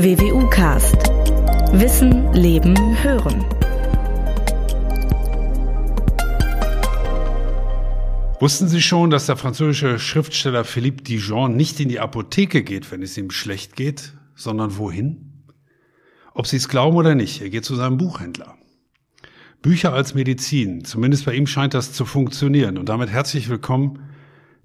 WWU Cast. Wissen, Leben, Hören. Wussten Sie schon, dass der französische Schriftsteller Philippe Dijon nicht in die Apotheke geht, wenn es ihm schlecht geht, sondern wohin? Ob Sie es glauben oder nicht, er geht zu seinem Buchhändler. Bücher als Medizin, zumindest bei ihm scheint das zu funktionieren. Und damit herzlich willkommen,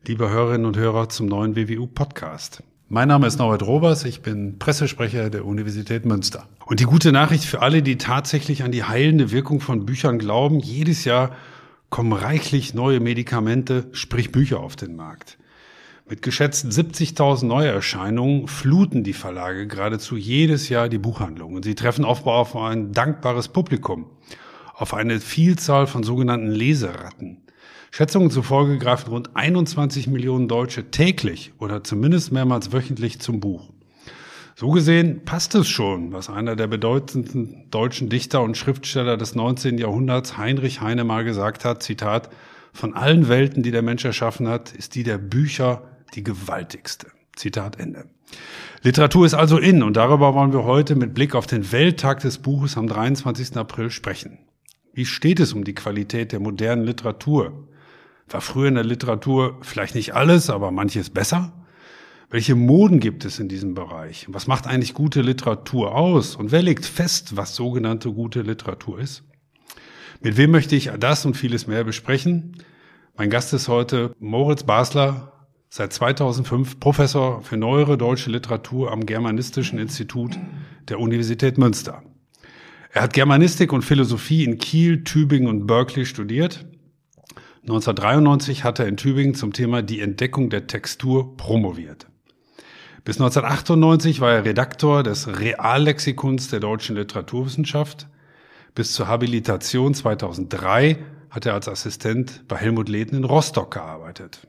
liebe Hörerinnen und Hörer, zum neuen WWU Podcast. Mein Name ist Norbert Robers, ich bin Pressesprecher der Universität Münster. Und die gute Nachricht für alle, die tatsächlich an die heilende Wirkung von Büchern glauben, jedes Jahr kommen reichlich neue Medikamente, sprich Bücher auf den Markt. Mit geschätzten 70.000 Neuerscheinungen fluten die Verlage geradezu jedes Jahr die Buchhandlungen. Und sie treffen offenbar auf ein dankbares Publikum, auf eine Vielzahl von sogenannten Leseratten. Schätzungen zufolge greifen rund 21 Millionen Deutsche täglich oder zumindest mehrmals wöchentlich zum Buch. So gesehen passt es schon, was einer der bedeutendsten deutschen Dichter und Schriftsteller des 19. Jahrhunderts, Heinrich Heine, mal gesagt hat, Zitat, von allen Welten, die der Mensch erschaffen hat, ist die der Bücher die gewaltigste. Zitat Ende. Literatur ist also in und darüber wollen wir heute mit Blick auf den Welttag des Buches am 23. April sprechen. Wie steht es um die Qualität der modernen Literatur? War früher in der Literatur vielleicht nicht alles, aber manches besser? Welche Moden gibt es in diesem Bereich? Was macht eigentlich gute Literatur aus? Und wer legt fest, was sogenannte gute Literatur ist? Mit wem möchte ich das und vieles mehr besprechen? Mein Gast ist heute Moritz Basler, seit 2005 Professor für neuere deutsche Literatur am Germanistischen Institut der Universität Münster. Er hat Germanistik und Philosophie in Kiel, Tübingen und Berkeley studiert 1993 hat er in Tübingen zum Thema die Entdeckung der Textur promoviert. Bis 1998 war er Redaktor des Reallexikons der deutschen Literaturwissenschaft. Bis zur Habilitation 2003 hat er als Assistent bei Helmut Lehden in Rostock gearbeitet.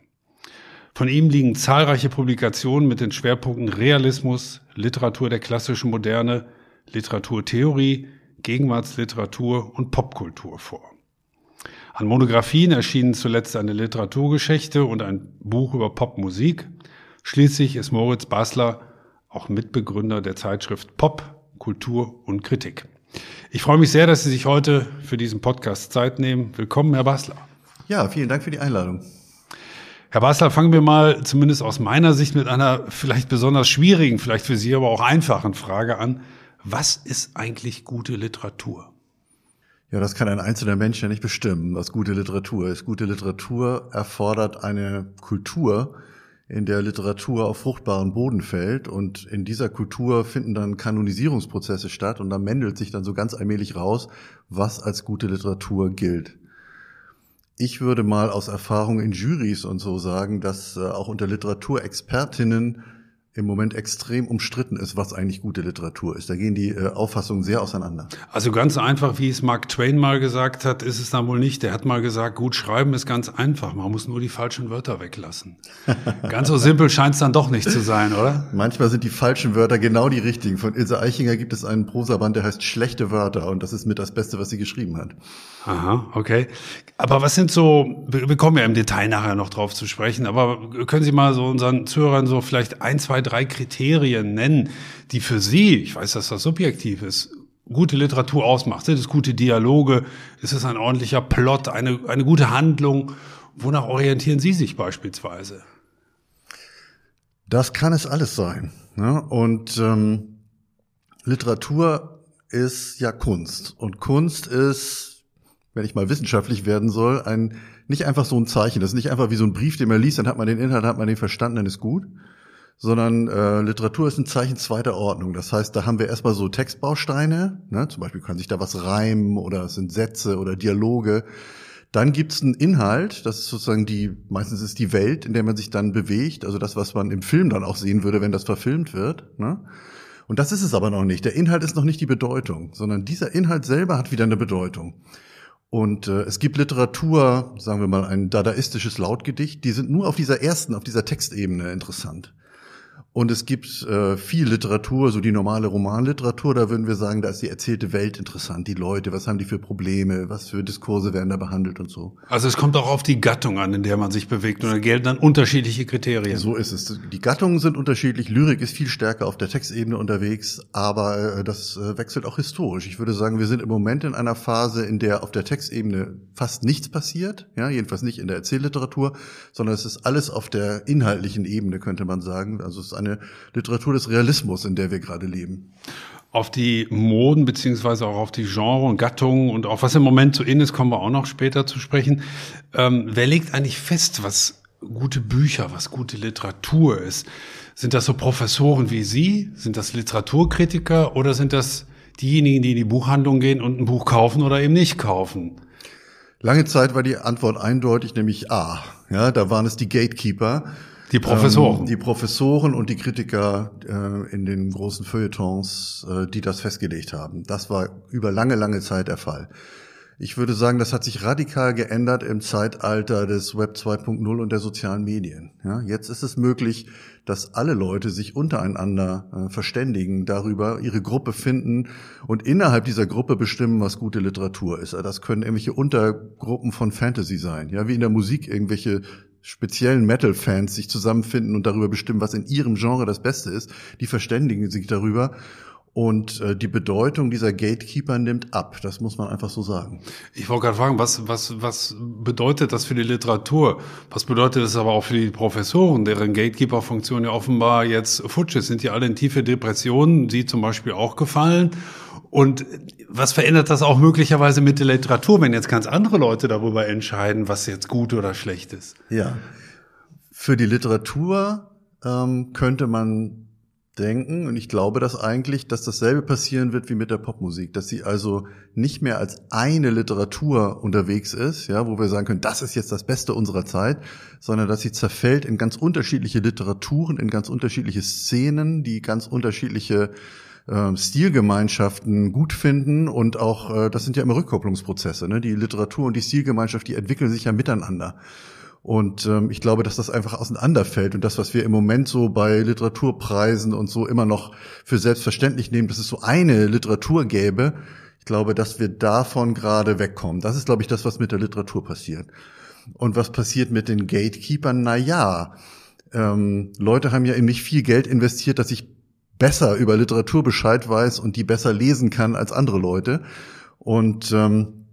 Von ihm liegen zahlreiche Publikationen mit den Schwerpunkten Realismus, Literatur der klassischen Moderne, Literaturtheorie, Gegenwartsliteratur und Popkultur vor. An Monographien erschienen zuletzt eine Literaturgeschichte und ein Buch über Popmusik. Schließlich ist Moritz Basler auch Mitbegründer der Zeitschrift Pop, Kultur und Kritik. Ich freue mich sehr, dass Sie sich heute für diesen Podcast Zeit nehmen. Willkommen, Herr Basler. Ja, vielen Dank für die Einladung. Herr Basler, fangen wir mal zumindest aus meiner Sicht mit einer vielleicht besonders schwierigen, vielleicht für Sie aber auch einfachen Frage an. Was ist eigentlich gute Literatur? Ja, das kann ein einzelner Mensch ja nicht bestimmen, was gute Literatur ist. Gute Literatur erfordert eine Kultur, in der Literatur auf fruchtbaren Boden fällt und in dieser Kultur finden dann Kanonisierungsprozesse statt und da mändelt sich dann so ganz allmählich raus, was als gute Literatur gilt. Ich würde mal aus Erfahrung in Juries und so sagen, dass äh, auch unter Literaturexpertinnen im Moment extrem umstritten ist, was eigentlich gute Literatur ist. Da gehen die äh, Auffassungen sehr auseinander. Also ganz einfach, wie es Mark Twain mal gesagt hat, ist es dann wohl nicht. Der hat mal gesagt, gut schreiben ist ganz einfach. Man muss nur die falschen Wörter weglassen. ganz so simpel scheint es dann doch nicht zu sein, oder? Manchmal sind die falschen Wörter genau die richtigen. Von Ilse Eichinger gibt es einen Prosaband, der heißt Schlechte Wörter und das ist mit das Beste, was sie geschrieben hat. Aha, okay. Aber was sind so, wir kommen ja im Detail nachher noch drauf zu sprechen, aber können Sie mal so unseren Zuhörern so vielleicht ein, zwei, drei Kriterien nennen, die für Sie, ich weiß, dass das subjektiv ist, gute Literatur ausmacht? Sind es gute Dialoge? Ist es ein ordentlicher Plot, eine, eine gute Handlung? Wonach orientieren Sie sich beispielsweise? Das kann es alles sein. Ne? Und ähm, Literatur ist ja Kunst. Und Kunst ist wenn ich mal wissenschaftlich werden soll, ein nicht einfach so ein Zeichen. Das ist nicht einfach wie so ein Brief, den man liest, dann hat man den Inhalt, hat man den verstanden, dann ist gut. Sondern äh, Literatur ist ein Zeichen zweiter Ordnung. Das heißt, da haben wir erstmal so Textbausteine, ne? zum Beispiel kann sich da was reimen oder es sind Sätze oder Dialoge. Dann gibt's einen Inhalt, das ist sozusagen die, meistens ist die Welt, in der man sich dann bewegt, also das, was man im Film dann auch sehen würde, wenn das verfilmt wird. Ne? Und das ist es aber noch nicht. Der Inhalt ist noch nicht die Bedeutung, sondern dieser Inhalt selber hat wieder eine Bedeutung. Und äh, es gibt Literatur, sagen wir mal, ein dadaistisches Lautgedicht, die sind nur auf dieser ersten, auf dieser Textebene interessant. Und es gibt äh, viel Literatur, so die normale Romanliteratur, da würden wir sagen, da ist die erzählte Welt interessant, die Leute, was haben die für Probleme, was für Diskurse werden da behandelt und so. Also es kommt auch auf die Gattung an, in der man sich bewegt und da gelten dann unterschiedliche Kriterien. So ist es. Die Gattungen sind unterschiedlich, Lyrik ist viel stärker auf der Textebene unterwegs, aber äh, das äh, wechselt auch historisch. Ich würde sagen, wir sind im Moment in einer Phase, in der auf der Textebene fast nichts passiert, ja, jedenfalls nicht in der Erzählliteratur, sondern es ist alles auf der inhaltlichen Ebene, könnte man sagen. Also es ist eine Literatur des Realismus, in der wir gerade leben. Auf die Moden beziehungsweise auch auf die Genre und Gattungen und auch was im Moment so in ist, kommen wir auch noch später zu sprechen. Ähm, wer legt eigentlich fest, was gute Bücher, was gute Literatur ist? Sind das so Professoren wie Sie? Sind das Literaturkritiker oder sind das diejenigen, die in die Buchhandlung gehen und ein Buch kaufen oder eben nicht kaufen? Lange Zeit war die Antwort eindeutig, nämlich A. Ja, da waren es die Gatekeeper die Professoren. Ähm, die Professoren und die Kritiker äh, in den großen Feuilletons, äh, die das festgelegt haben. Das war über lange, lange Zeit der Fall. Ich würde sagen, das hat sich radikal geändert im Zeitalter des Web 2.0 und der sozialen Medien. Ja, jetzt ist es möglich, dass alle Leute sich untereinander äh, verständigen darüber, ihre Gruppe finden und innerhalb dieser Gruppe bestimmen, was gute Literatur ist. Das können irgendwelche Untergruppen von Fantasy sein, ja, wie in der Musik irgendwelche speziellen Metal-Fans sich zusammenfinden und darüber bestimmen, was in ihrem Genre das Beste ist, die verständigen sich darüber. Und äh, die Bedeutung dieser Gatekeeper nimmt ab. Das muss man einfach so sagen. Ich wollte gerade fragen, was, was, was bedeutet das für die Literatur? Was bedeutet das aber auch für die Professoren, deren Gatekeeper-Funktion ja offenbar jetzt futsch ist? Sind die alle in tiefe Depressionen, Sie zum Beispiel auch gefallen? Und was verändert das auch möglicherweise mit der Literatur, wenn jetzt ganz andere Leute darüber entscheiden, was jetzt gut oder schlecht ist? Ja. Für die Literatur ähm, könnte man denken, und ich glaube das eigentlich, dass dasselbe passieren wird wie mit der Popmusik, dass sie also nicht mehr als eine Literatur unterwegs ist, ja, wo wir sagen können, das ist jetzt das Beste unserer Zeit, sondern dass sie zerfällt in ganz unterschiedliche Literaturen, in ganz unterschiedliche Szenen, die ganz unterschiedliche äh, Stilgemeinschaften gut finden und auch, äh, das sind ja immer Rückkopplungsprozesse. Ne? Die Literatur und die Stilgemeinschaft, die entwickeln sich ja miteinander. Und ähm, ich glaube, dass das einfach auseinanderfällt. Und das, was wir im Moment so bei Literaturpreisen und so immer noch für selbstverständlich nehmen, dass es so eine Literatur gäbe, ich glaube, dass wir davon gerade wegkommen. Das ist, glaube ich, das, was mit der Literatur passiert. Und was passiert mit den Gatekeepern? Na ja, ähm, Leute haben ja eben nicht viel Geld investiert, dass ich besser über Literatur Bescheid weiß und die besser lesen kann als andere Leute. Und ähm,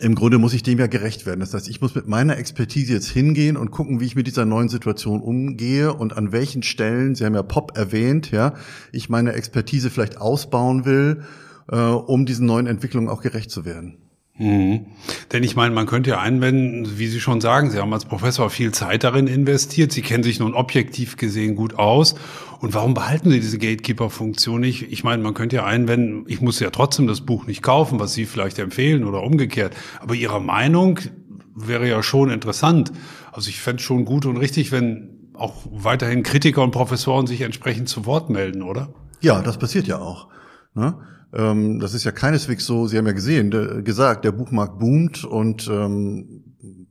im Grunde muss ich dem ja gerecht werden. Das heißt, ich muss mit meiner Expertise jetzt hingehen und gucken, wie ich mit dieser neuen Situation umgehe und an welchen Stellen, Sie haben ja Pop erwähnt, ja, ich meine Expertise vielleicht ausbauen will, äh, um diesen neuen Entwicklungen auch gerecht zu werden. Mhm. Denn ich meine, man könnte ja einwenden, wie Sie schon sagen, Sie haben als Professor viel Zeit darin investiert, Sie kennen sich nun objektiv gesehen gut aus. Und warum behalten Sie diese Gatekeeper-Funktion nicht? Ich meine, man könnte ja einwenden, ich muss ja trotzdem das Buch nicht kaufen, was Sie vielleicht empfehlen oder umgekehrt. Aber Ihre Meinung wäre ja schon interessant. Also ich fände es schon gut und richtig, wenn auch weiterhin Kritiker und Professoren sich entsprechend zu Wort melden, oder? Ja, das passiert ja auch. Ne? Ähm, das ist ja keineswegs so, Sie haben ja gesehen, de, gesagt, der Buchmarkt boomt und ähm,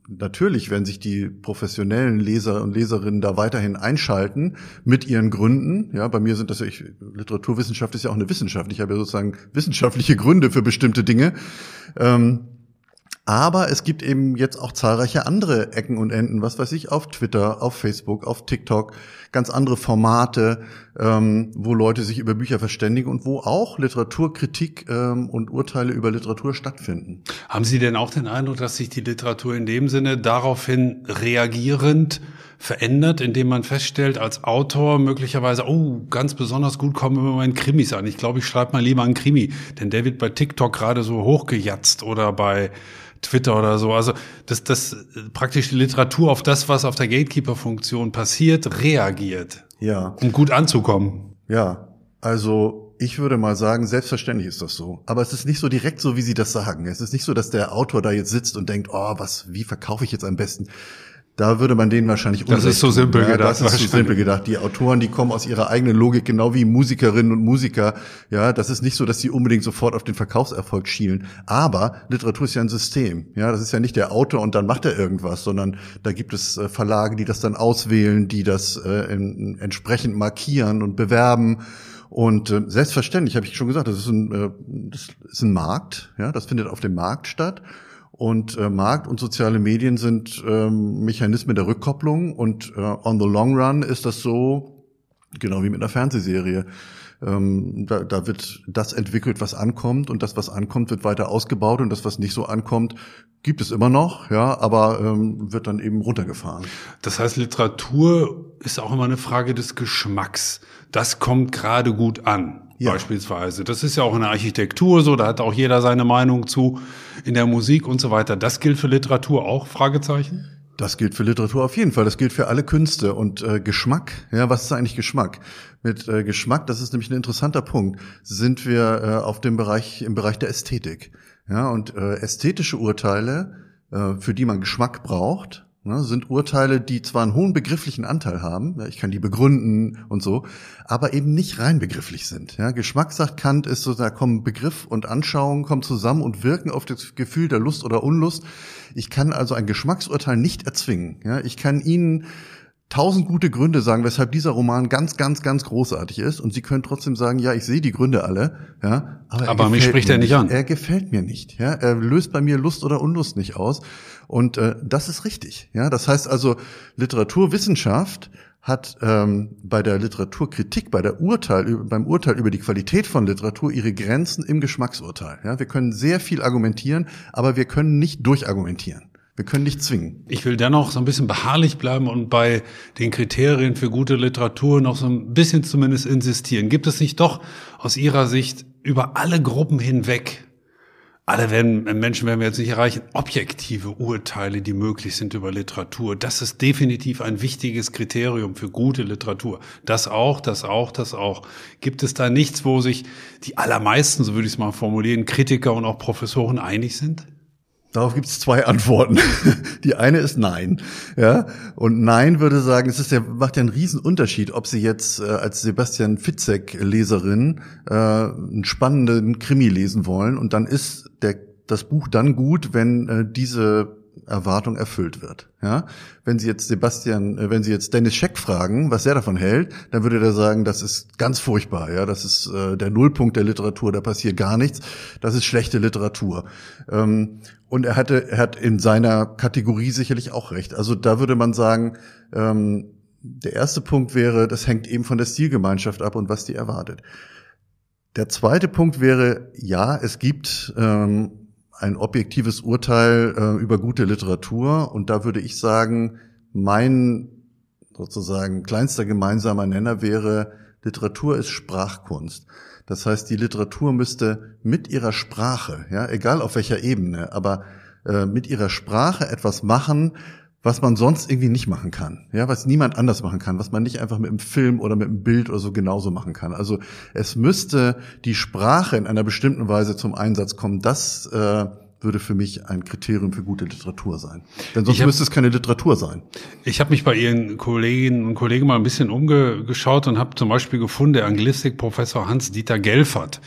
natürlich werden sich die professionellen Leser und Leserinnen da weiterhin einschalten mit ihren Gründen. Ja, bei mir sind das ja, ich, Literaturwissenschaft ist ja auch eine Wissenschaft. Ich habe ja sozusagen wissenschaftliche Gründe für bestimmte Dinge. Ähm, aber es gibt eben jetzt auch zahlreiche andere Ecken und Enden, was weiß ich, auf Twitter, auf Facebook, auf TikTok, ganz andere Formate, ähm, wo Leute sich über Bücher verständigen und wo auch Literaturkritik ähm, und Urteile über Literatur stattfinden. Haben Sie denn auch den Eindruck, dass sich die Literatur in dem Sinne daraufhin reagierend verändert, indem man feststellt, als Autor möglicherweise, oh, ganz besonders gut kommen immer meine Krimis an. Ich glaube, ich schreibe mal lieber einen Krimi, denn der wird bei TikTok gerade so hochgejatzt oder bei Twitter oder so. Also dass das praktisch die Literatur auf das, was auf der Gatekeeper-Funktion passiert, reagiert. Ja. Um gut anzukommen. Ja. Also ich würde mal sagen, selbstverständlich ist das so. Aber es ist nicht so direkt so, wie Sie das sagen. Es ist nicht so, dass der Autor da jetzt sitzt und denkt, oh, was, wie verkaufe ich jetzt am besten? Da würde man denen wahrscheinlich Das ist so simpel ja, gedacht. Das ist so simpel gedacht. Die Autoren, die kommen aus ihrer eigenen Logik, genau wie Musikerinnen und Musiker. Ja, das ist nicht so, dass sie unbedingt sofort auf den Verkaufserfolg schielen. Aber Literatur ist ja ein System. Ja, das ist ja nicht der Autor und dann macht er irgendwas, sondern da gibt es äh, Verlage, die das dann auswählen, die das äh, in, entsprechend markieren und bewerben. Und äh, selbstverständlich habe ich schon gesagt, das ist ein, äh, das ist ein Markt. Ja, das findet auf dem Markt statt. Und äh, Markt und soziale Medien sind ähm, Mechanismen der Rückkopplung und äh, on the long run ist das so, genau wie mit einer Fernsehserie. Ähm, da, da wird das entwickelt, was ankommt und das, was ankommt, wird weiter ausgebaut und das, was nicht so ankommt, gibt es immer noch, ja, aber ähm, wird dann eben runtergefahren. Das heißt, Literatur ist auch immer eine Frage des Geschmacks. Das kommt gerade gut an. Ja. Beispielsweise. Das ist ja auch in der Architektur so, da hat auch jeder seine Meinung zu, in der Musik und so weiter. Das gilt für Literatur auch? Fragezeichen? Das gilt für Literatur auf jeden Fall. Das gilt für alle Künste und äh, Geschmack. Ja, was ist eigentlich Geschmack? Mit äh, Geschmack, das ist nämlich ein interessanter Punkt. Sind wir äh, auf dem Bereich im Bereich der Ästhetik. Ja, und äh, ästhetische Urteile, äh, für die man Geschmack braucht, ne, sind Urteile, die zwar einen hohen begrifflichen Anteil haben, ja, ich kann die begründen und so, aber eben nicht rein begrifflich sind. Ja, Geschmack, sagt Kant, ist so, da kommen Begriff und Anschauung kommen zusammen und wirken auf das Gefühl der Lust oder Unlust. Ich kann also ein Geschmacksurteil nicht erzwingen. Ja, ich kann Ihnen tausend gute Gründe sagen, weshalb dieser Roman ganz, ganz, ganz großartig ist. Und Sie können trotzdem sagen, ja, ich sehe die Gründe alle, ja, aber, aber mich spricht er nicht an. Er gefällt mir nicht, ja, er löst bei mir Lust oder Unlust nicht aus. Und äh, das ist richtig, ja. Das heißt also, Literaturwissenschaft hat ähm, bei der Literaturkritik, bei der Urteil, beim Urteil über die Qualität von Literatur ihre Grenzen im Geschmacksurteil. Ja, wir können sehr viel argumentieren, aber wir können nicht durchargumentieren. Wir können nicht zwingen. Ich will dennoch so ein bisschen beharrlich bleiben und bei den Kriterien für gute Literatur noch so ein bisschen zumindest insistieren. Gibt es nicht doch aus Ihrer Sicht über alle Gruppen hinweg, alle werden, Menschen werden wir jetzt nicht erreichen, objektive Urteile, die möglich sind über Literatur. Das ist definitiv ein wichtiges Kriterium für gute Literatur. Das auch, das auch, das auch. Gibt es da nichts, wo sich die allermeisten, so würde ich es mal formulieren, Kritiker und auch Professoren einig sind? Darauf gibt es zwei Antworten. Die eine ist Nein. Ja? Und Nein würde sagen, es ist der, macht ja einen riesen Unterschied, ob Sie jetzt äh, als Sebastian Fitzek-Leserin äh, einen spannenden Krimi lesen wollen und dann ist der, das Buch dann gut, wenn äh, diese Erwartung erfüllt wird. Ja, wenn Sie jetzt Sebastian, äh, wenn Sie jetzt Dennis Scheck fragen, was er davon hält, dann würde er sagen, das ist ganz furchtbar. Ja, das ist äh, der Nullpunkt der Literatur. Da passiert gar nichts. Das ist schlechte Literatur. Ähm, und er hatte, er hat in seiner Kategorie sicherlich auch recht. Also da würde man sagen, ähm, der erste Punkt wäre, das hängt eben von der Stilgemeinschaft ab und was die erwartet. Der zweite Punkt wäre, ja, es gibt ähm, ein objektives Urteil äh, über gute Literatur. Und da würde ich sagen, mein sozusagen kleinster gemeinsamer Nenner wäre, Literatur ist Sprachkunst. Das heißt, die Literatur müsste mit ihrer Sprache, ja, egal auf welcher Ebene, aber äh, mit ihrer Sprache etwas machen, was man sonst irgendwie nicht machen kann, ja, was niemand anders machen kann, was man nicht einfach mit einem Film oder mit einem Bild oder so genauso machen kann. Also es müsste die Sprache in einer bestimmten Weise zum Einsatz kommen. Das äh, würde für mich ein Kriterium für gute Literatur sein. Denn sonst hab, müsste es keine Literatur sein. Ich habe mich bei Ihren Kolleginnen und Kollegen mal ein bisschen umgeschaut und habe zum Beispiel gefunden, der Anglistik-Professor Hans-Dieter Gelfert,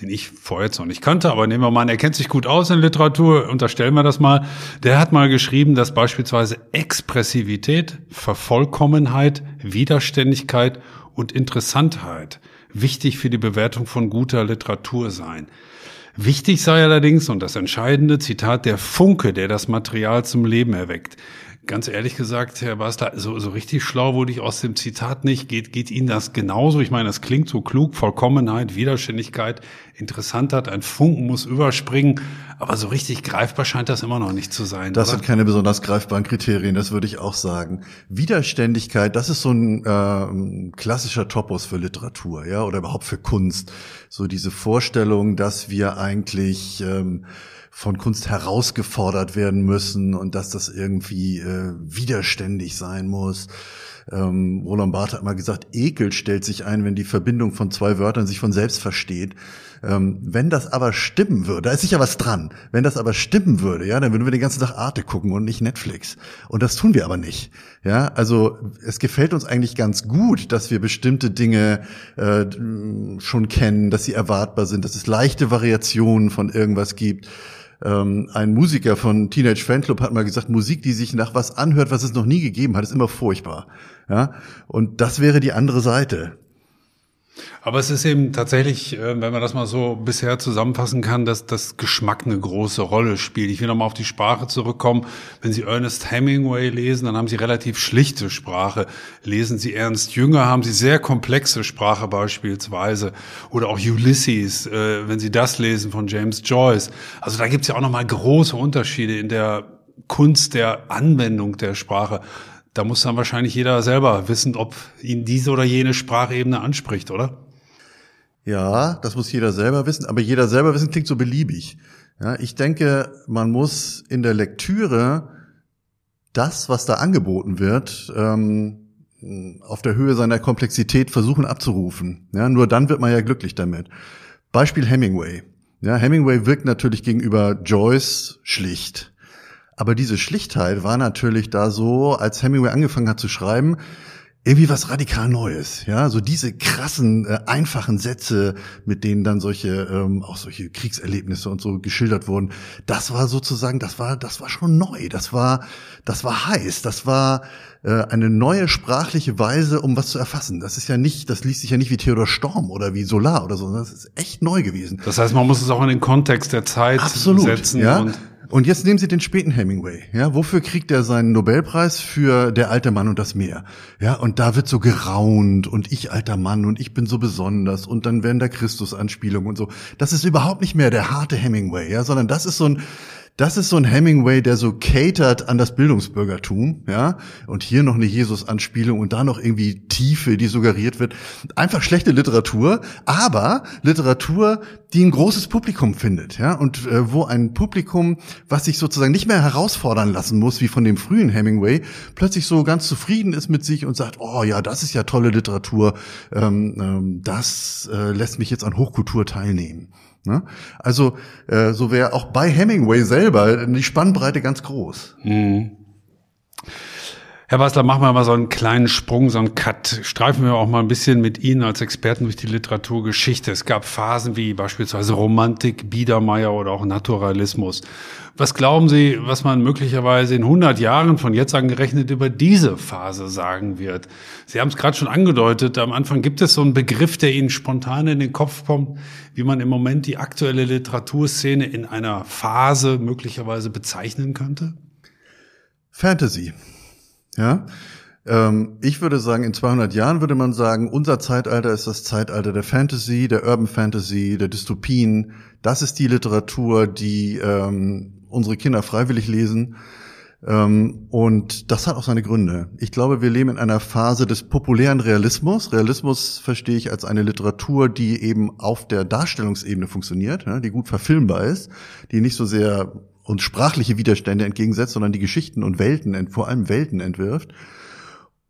den ich vorher jetzt noch nicht kannte, aber nehmen wir mal an, er kennt sich gut aus in Literatur, unterstellen wir das mal. Der hat mal geschrieben, dass beispielsweise Expressivität, Vervollkommenheit, Widerständigkeit und Interessantheit wichtig für die Bewertung von guter Literatur seien. Wichtig sei allerdings, und das entscheidende Zitat, der Funke, der das Material zum Leben erweckt ganz ehrlich gesagt, Herr Basler, so, so richtig schlau wurde ich aus dem Zitat nicht. Geht, geht Ihnen das genauso? Ich meine, das klingt so klug, Vollkommenheit, Widerständigkeit, interessant hat, ein Funken muss überspringen, aber so richtig greifbar scheint das immer noch nicht zu sein. Das oder? sind keine besonders greifbaren Kriterien, das würde ich auch sagen. Widerständigkeit, das ist so ein äh, klassischer Topos für Literatur, ja, oder überhaupt für Kunst. So diese Vorstellung, dass wir eigentlich ähm, von Kunst herausgefordert werden müssen und dass das irgendwie äh, widerständig sein muss. Ähm, Roland Barthes hat mal gesagt, Ekel stellt sich ein, wenn die Verbindung von zwei Wörtern sich von selbst versteht. Ähm, wenn das aber stimmen würde, da ist sicher was dran. Wenn das aber stimmen würde, ja, dann würden wir den ganzen Tag Arte gucken und nicht Netflix. Und das tun wir aber nicht. Ja, also es gefällt uns eigentlich ganz gut, dass wir bestimmte Dinge äh, schon kennen, dass sie erwartbar sind, dass es leichte Variationen von irgendwas gibt. Ähm, ein Musiker von Teenage Fanclub hat mal gesagt, Musik, die sich nach was anhört, was es noch nie gegeben hat, ist immer furchtbar. Ja, und das wäre die andere Seite. Aber es ist eben tatsächlich, äh, wenn man das mal so bisher zusammenfassen kann, dass das Geschmack eine große Rolle spielt. Ich will nochmal auf die Sprache zurückkommen. Wenn Sie Ernest Hemingway lesen, dann haben Sie relativ schlichte Sprache. Lesen Sie Ernst Jünger, haben Sie sehr komplexe Sprache beispielsweise. Oder auch Ulysses, äh, wenn Sie das lesen von James Joyce. Also da gibt es ja auch nochmal große Unterschiede in der Kunst der Anwendung der Sprache. Da muss dann wahrscheinlich jeder selber wissen, ob ihn diese oder jene Sprachebene anspricht, oder? Ja, das muss jeder selber wissen, aber jeder selber wissen klingt so beliebig. Ja, ich denke, man muss in der Lektüre das, was da angeboten wird, ähm, auf der Höhe seiner Komplexität versuchen abzurufen. Ja, nur dann wird man ja glücklich damit. Beispiel Hemingway. Ja, Hemingway wirkt natürlich gegenüber Joyce schlicht. Aber diese Schlichtheit war natürlich da so, als Hemingway angefangen hat zu schreiben, irgendwie was radikal Neues, ja, so diese krassen, äh, einfachen Sätze, mit denen dann solche, ähm, auch solche Kriegserlebnisse und so geschildert wurden, das war sozusagen, das war, das war schon neu, das war, das war heiß, das war äh, eine neue sprachliche Weise, um was zu erfassen. Das ist ja nicht, das liest sich ja nicht wie Theodor Storm oder wie Solar oder so, das ist echt neu gewesen. Das heißt, man muss es auch in den Kontext der Zeit Absolut, setzen ja? und und jetzt nehmen Sie den späten Hemingway. Ja, wofür kriegt er seinen Nobelpreis für Der alte Mann und das Meer? Ja, und da wird so geraunt und ich alter Mann und ich bin so besonders und dann werden da Christus-Anspielungen und so. Das ist überhaupt nicht mehr der harte Hemingway, ja, sondern das ist so ein das ist so ein Hemingway, der so catert an das Bildungsbürgertum, ja. Und hier noch eine Jesus-Anspielung und da noch irgendwie Tiefe, die suggeriert wird. Einfach schlechte Literatur, aber Literatur, die ein großes Publikum findet, ja. Und äh, wo ein Publikum, was sich sozusagen nicht mehr herausfordern lassen muss, wie von dem frühen Hemingway, plötzlich so ganz zufrieden ist mit sich und sagt, oh ja, das ist ja tolle Literatur, ähm, ähm, das äh, lässt mich jetzt an Hochkultur teilnehmen. Ne? Also äh, so wäre auch bei Hemingway selber die Spannbreite ganz groß. Mhm. Herr Basler, machen wir mal so einen kleinen Sprung, so einen Cut. Streifen wir auch mal ein bisschen mit Ihnen als Experten durch die Literaturgeschichte. Es gab Phasen wie beispielsweise Romantik, Biedermeier oder auch Naturalismus. Was glauben Sie, was man möglicherweise in 100 Jahren von jetzt angerechnet über diese Phase sagen wird? Sie haben es gerade schon angedeutet. Am Anfang gibt es so einen Begriff, der Ihnen spontan in den Kopf kommt, wie man im Moment die aktuelle Literaturszene in einer Phase möglicherweise bezeichnen könnte? Fantasy. Ja, ähm, ich würde sagen, in 200 Jahren würde man sagen, unser Zeitalter ist das Zeitalter der Fantasy, der Urban Fantasy, der Dystopien. Das ist die Literatur, die ähm, unsere Kinder freiwillig lesen. Ähm, und das hat auch seine Gründe. Ich glaube, wir leben in einer Phase des populären Realismus. Realismus verstehe ich als eine Literatur, die eben auf der Darstellungsebene funktioniert, die gut verfilmbar ist, die nicht so sehr uns sprachliche Widerstände entgegensetzt, sondern die Geschichten und Welten, vor allem Welten entwirft.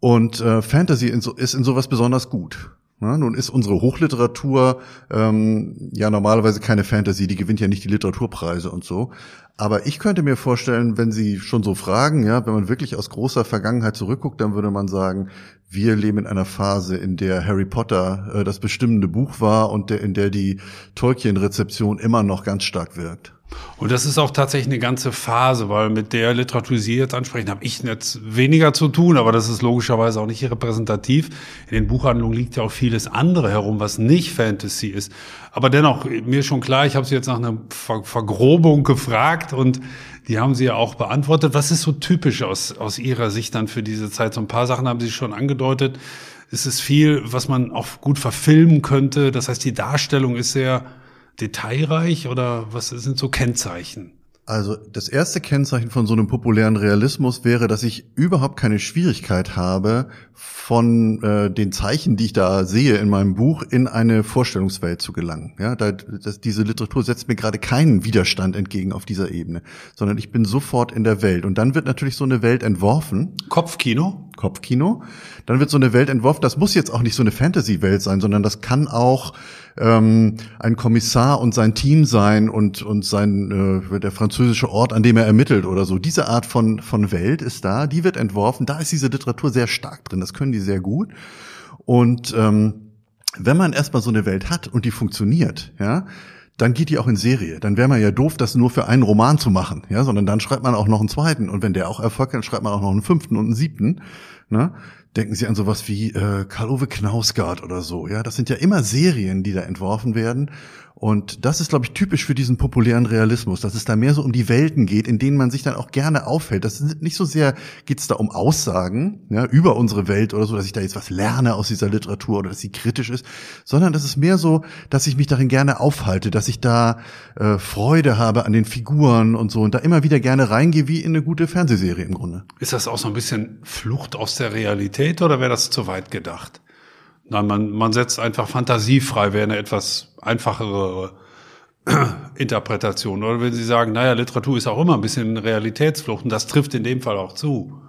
Und äh, Fantasy ist in sowas besonders gut. Ja, nun ist unsere Hochliteratur ähm, ja normalerweise keine Fantasy, die gewinnt ja nicht die Literaturpreise und so. Aber ich könnte mir vorstellen, wenn Sie schon so fragen, ja, wenn man wirklich aus großer Vergangenheit zurückguckt, dann würde man sagen, wir leben in einer Phase, in der Harry Potter äh, das bestimmende Buch war und der, in der die Tolkien-Rezeption immer noch ganz stark wirkt. Und das ist auch tatsächlich eine ganze Phase, weil mit der Literatur, die Sie jetzt ansprechen, habe ich jetzt weniger zu tun, aber das ist logischerweise auch nicht repräsentativ. In den Buchhandlungen liegt ja auch vieles andere herum, was nicht Fantasy ist. Aber dennoch, mir schon klar, ich habe Sie jetzt nach einer Ver Vergrobung gefragt und die haben Sie ja auch beantwortet. Was ist so typisch aus, aus Ihrer Sicht dann für diese Zeit? So ein paar Sachen haben Sie schon angedeutet. Es ist viel, was man auch gut verfilmen könnte. Das heißt, die Darstellung ist sehr detailreich oder was sind so Kennzeichen? Also das erste Kennzeichen von so einem populären Realismus wäre, dass ich überhaupt keine Schwierigkeit habe, von äh, den Zeichen, die ich da sehe in meinem Buch, in eine Vorstellungswelt zu gelangen. Ja, da, das, diese Literatur setzt mir gerade keinen Widerstand entgegen auf dieser Ebene, sondern ich bin sofort in der Welt. Und dann wird natürlich so eine Welt entworfen. Kopfkino? Kopfkino. Dann wird so eine Welt entworfen. Das muss jetzt auch nicht so eine Fantasy-Welt sein, sondern das kann auch ähm, ein Kommissar und sein Team sein und und sein äh, der französische Ort, an dem er ermittelt oder so. Diese Art von von Welt ist da. Die wird entworfen. Da ist diese Literatur sehr stark drin. Das können die sehr gut. Und ähm, wenn man erstmal so eine Welt hat und die funktioniert, ja, dann geht die auch in Serie. Dann wäre man ja doof, das nur für einen Roman zu machen, ja, sondern dann schreibt man auch noch einen zweiten. Und wenn der auch Erfolg hat, dann schreibt man auch noch einen fünften und einen siebten. Ne? Denken Sie an sowas wie äh, Karl-Ove Knausgard oder so. Ja, das sind ja immer Serien, die da entworfen werden. Und das ist, glaube ich, typisch für diesen populären Realismus, dass es da mehr so um die Welten geht, in denen man sich dann auch gerne aufhält. Das ist nicht so sehr, geht es da um Aussagen ja, über unsere Welt oder so, dass ich da jetzt was lerne aus dieser Literatur oder dass sie kritisch ist, sondern das ist mehr so, dass ich mich darin gerne aufhalte, dass ich da äh, Freude habe an den Figuren und so und da immer wieder gerne reingehe, wie in eine gute Fernsehserie im Grunde. Ist das auch so ein bisschen Flucht aus der Realität oder wäre das zu weit gedacht? Nein, man, man setzt einfach Fantasie frei, wäre eine etwas einfachere Interpretation. Oder wenn Sie sagen, naja, Literatur ist auch immer ein bisschen Realitätsflucht und das trifft in dem Fall auch zu.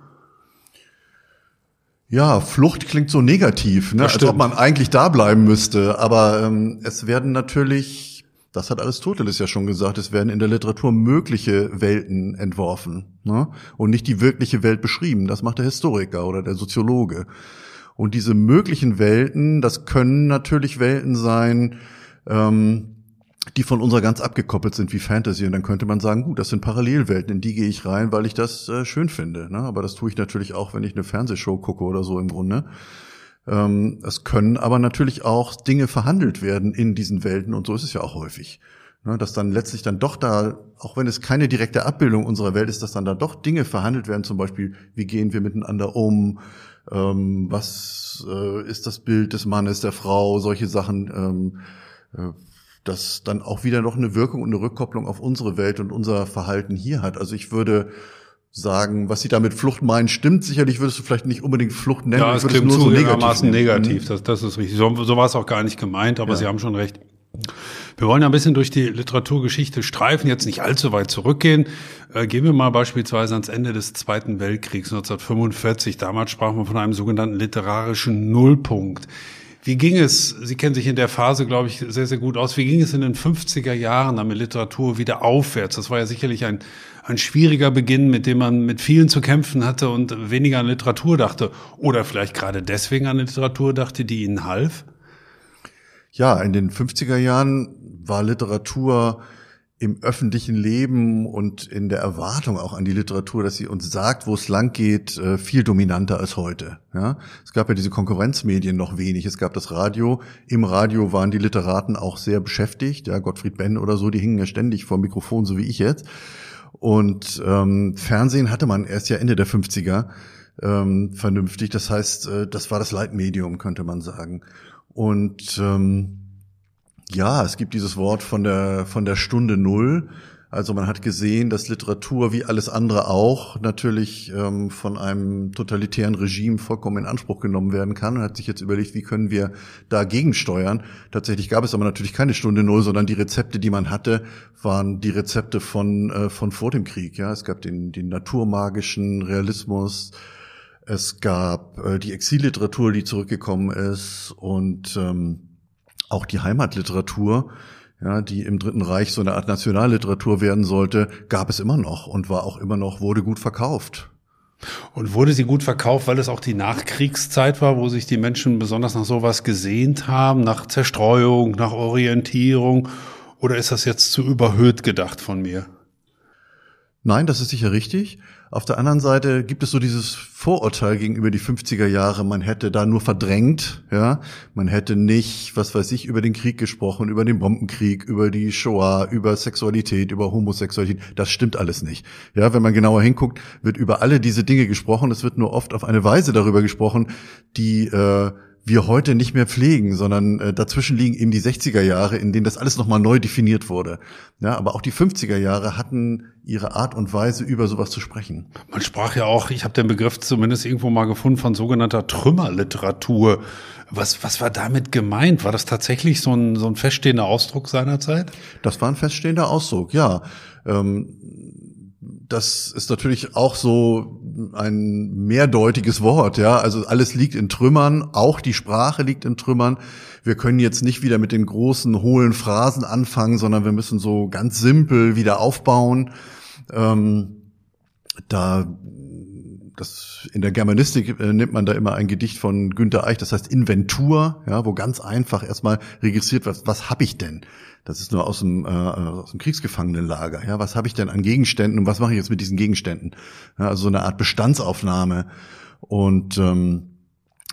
Ja, Flucht klingt so negativ, ne? als ob man eigentlich da bleiben müsste. Aber ähm, es werden natürlich, das hat Aristoteles ja schon gesagt, es werden in der Literatur mögliche Welten entworfen ne? und nicht die wirkliche Welt beschrieben. Das macht der Historiker oder der Soziologe. Und diese möglichen Welten, das können natürlich Welten sein, ähm, die von unserer ganz abgekoppelt sind wie Fantasy. Und dann könnte man sagen, gut, das sind Parallelwelten, in die gehe ich rein, weil ich das äh, schön finde. Ne? Aber das tue ich natürlich auch, wenn ich eine Fernsehshow gucke oder so im Grunde. Ähm, es können aber natürlich auch Dinge verhandelt werden in diesen Welten und so ist es ja auch häufig. Ne? Dass dann letztlich dann doch da, auch wenn es keine direkte Abbildung unserer Welt ist, dass dann da doch Dinge verhandelt werden, zum Beispiel, wie gehen wir miteinander um, ähm, was äh, ist das Bild des Mannes, der Frau, solche Sachen, ähm, äh, das dann auch wieder noch eine Wirkung und eine Rückkopplung auf unsere Welt und unser Verhalten hier hat. Also ich würde sagen, was Sie damit Flucht meinen, stimmt. Sicherlich würdest du vielleicht nicht unbedingt Flucht nennen. Ja, es klingt nur so negativ, negativ. Das, das ist richtig. So, so war es auch gar nicht gemeint, aber ja. Sie haben schon recht. Wir wollen ja ein bisschen durch die Literaturgeschichte streifen, jetzt nicht allzu weit zurückgehen. Äh, gehen wir mal beispielsweise ans Ende des Zweiten Weltkriegs 1945. Damals sprachen wir von einem sogenannten literarischen Nullpunkt. Wie ging es, Sie kennen sich in der Phase, glaube ich, sehr, sehr gut aus, wie ging es in den 50er Jahren dann mit Literatur wieder aufwärts? Das war ja sicherlich ein, ein schwieriger Beginn, mit dem man mit vielen zu kämpfen hatte und weniger an Literatur dachte. Oder vielleicht gerade deswegen an Literatur dachte, die Ihnen half? Ja, in den 50er Jahren war Literatur im öffentlichen Leben und in der Erwartung auch an die Literatur, dass sie uns sagt, wo es lang geht, äh, viel dominanter als heute. Ja, es gab ja diese Konkurrenzmedien noch wenig. Es gab das Radio. Im Radio waren die Literaten auch sehr beschäftigt. Ja, Gottfried Benn oder so, die hingen ja ständig vor Mikrofon, so wie ich jetzt. Und ähm, Fernsehen hatte man erst ja Ende der 50er ähm, vernünftig. Das heißt, äh, das war das Leitmedium, könnte man sagen. Und ähm, ja, es gibt dieses Wort von der, von der Stunde Null. Also man hat gesehen, dass Literatur wie alles andere auch natürlich ähm, von einem totalitären Regime vollkommen in Anspruch genommen werden kann und hat sich jetzt überlegt, wie können wir dagegen steuern. Tatsächlich gab es aber natürlich keine Stunde Null, sondern die Rezepte, die man hatte, waren die Rezepte von, äh, von vor dem Krieg. Ja, es gab den, den naturmagischen Realismus, es gab äh, die Exilliteratur, die zurückgekommen ist und ähm, auch die Heimatliteratur, ja, die im Dritten Reich so eine Art Nationalliteratur werden sollte, gab es immer noch und war auch immer noch, wurde gut verkauft. Und wurde sie gut verkauft, weil es auch die Nachkriegszeit war, wo sich die Menschen besonders nach sowas gesehnt haben, nach Zerstreuung, nach Orientierung? Oder ist das jetzt zu überhöht gedacht von mir? Nein, das ist sicher richtig. Auf der anderen Seite gibt es so dieses Vorurteil gegenüber die 50er Jahre, man hätte da nur verdrängt, ja, man hätte nicht, was weiß ich, über den Krieg gesprochen, über den Bombenkrieg, über die Shoah, über Sexualität, über Homosexualität. Das stimmt alles nicht. Ja, wenn man genauer hinguckt, wird über alle diese Dinge gesprochen. Es wird nur oft auf eine Weise darüber gesprochen, die äh, wir heute nicht mehr pflegen, sondern äh, dazwischen liegen eben die 60er Jahre, in denen das alles nochmal neu definiert wurde. Ja, aber auch die 50er Jahre hatten ihre Art und Weise, über sowas zu sprechen. Man sprach ja auch, ich habe den Begriff zumindest irgendwo mal gefunden, von sogenannter Trümmerliteratur. Was, was war damit gemeint? War das tatsächlich so ein, so ein feststehender Ausdruck seinerzeit? Das war ein feststehender Ausdruck, ja. Ähm, das ist natürlich auch so ein, mehrdeutiges Wort, ja. Also alles liegt in Trümmern, auch die Sprache liegt in Trümmern. Wir können jetzt nicht wieder mit den großen, hohlen Phrasen anfangen, sondern wir müssen so ganz simpel wieder aufbauen. Ähm, da das in der Germanistik äh, nimmt man da immer ein Gedicht von Günter Eich, das heißt Inventur, ja, wo ganz einfach erstmal registriert wird, was, was habe ich denn? Das ist nur aus dem, äh, aus dem Kriegsgefangenenlager. Ja, was habe ich denn an Gegenständen und was mache ich jetzt mit diesen Gegenständen? Ja, also so eine Art Bestandsaufnahme. Und ähm,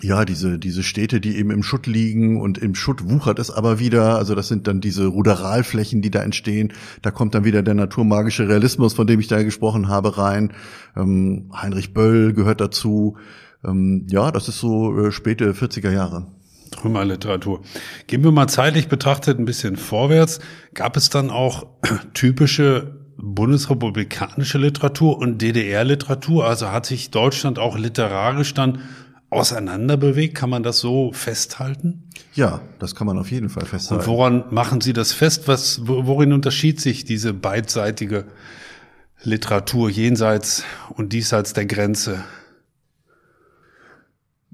ja, diese, diese Städte, die eben im Schutt liegen und im Schutt wuchert es aber wieder. Also das sind dann diese Ruderalflächen, die da entstehen. Da kommt dann wieder der naturmagische Realismus, von dem ich da gesprochen habe, rein. Ähm, Heinrich Böll gehört dazu. Ähm, ja, das ist so äh, späte 40er Jahre. Trümmerliteratur. Gehen wir mal zeitlich betrachtet ein bisschen vorwärts. Gab es dann auch typische bundesrepublikanische Literatur und DDR-Literatur? Also hat sich Deutschland auch literarisch dann auseinanderbewegt? Kann man das so festhalten? Ja, das kann man auf jeden Fall festhalten. Und woran machen Sie das fest? Was, worin unterschied sich diese beidseitige Literatur jenseits und diesseits der Grenze?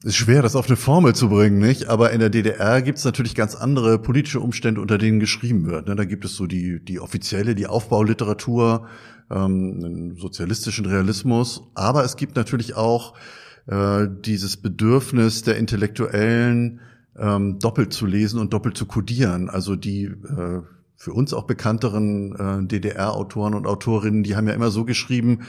Ist schwer, das auf eine Formel zu bringen, nicht? Aber in der DDR gibt es natürlich ganz andere politische Umstände, unter denen geschrieben wird. Ne? Da gibt es so die, die offizielle, die Aufbauliteratur, ähm, sozialistischen Realismus. Aber es gibt natürlich auch äh, dieses Bedürfnis der Intellektuellen, ähm, doppelt zu lesen und doppelt zu kodieren. Also die äh, für uns auch bekannteren äh, DDR-Autoren und Autorinnen, die haben ja immer so geschrieben,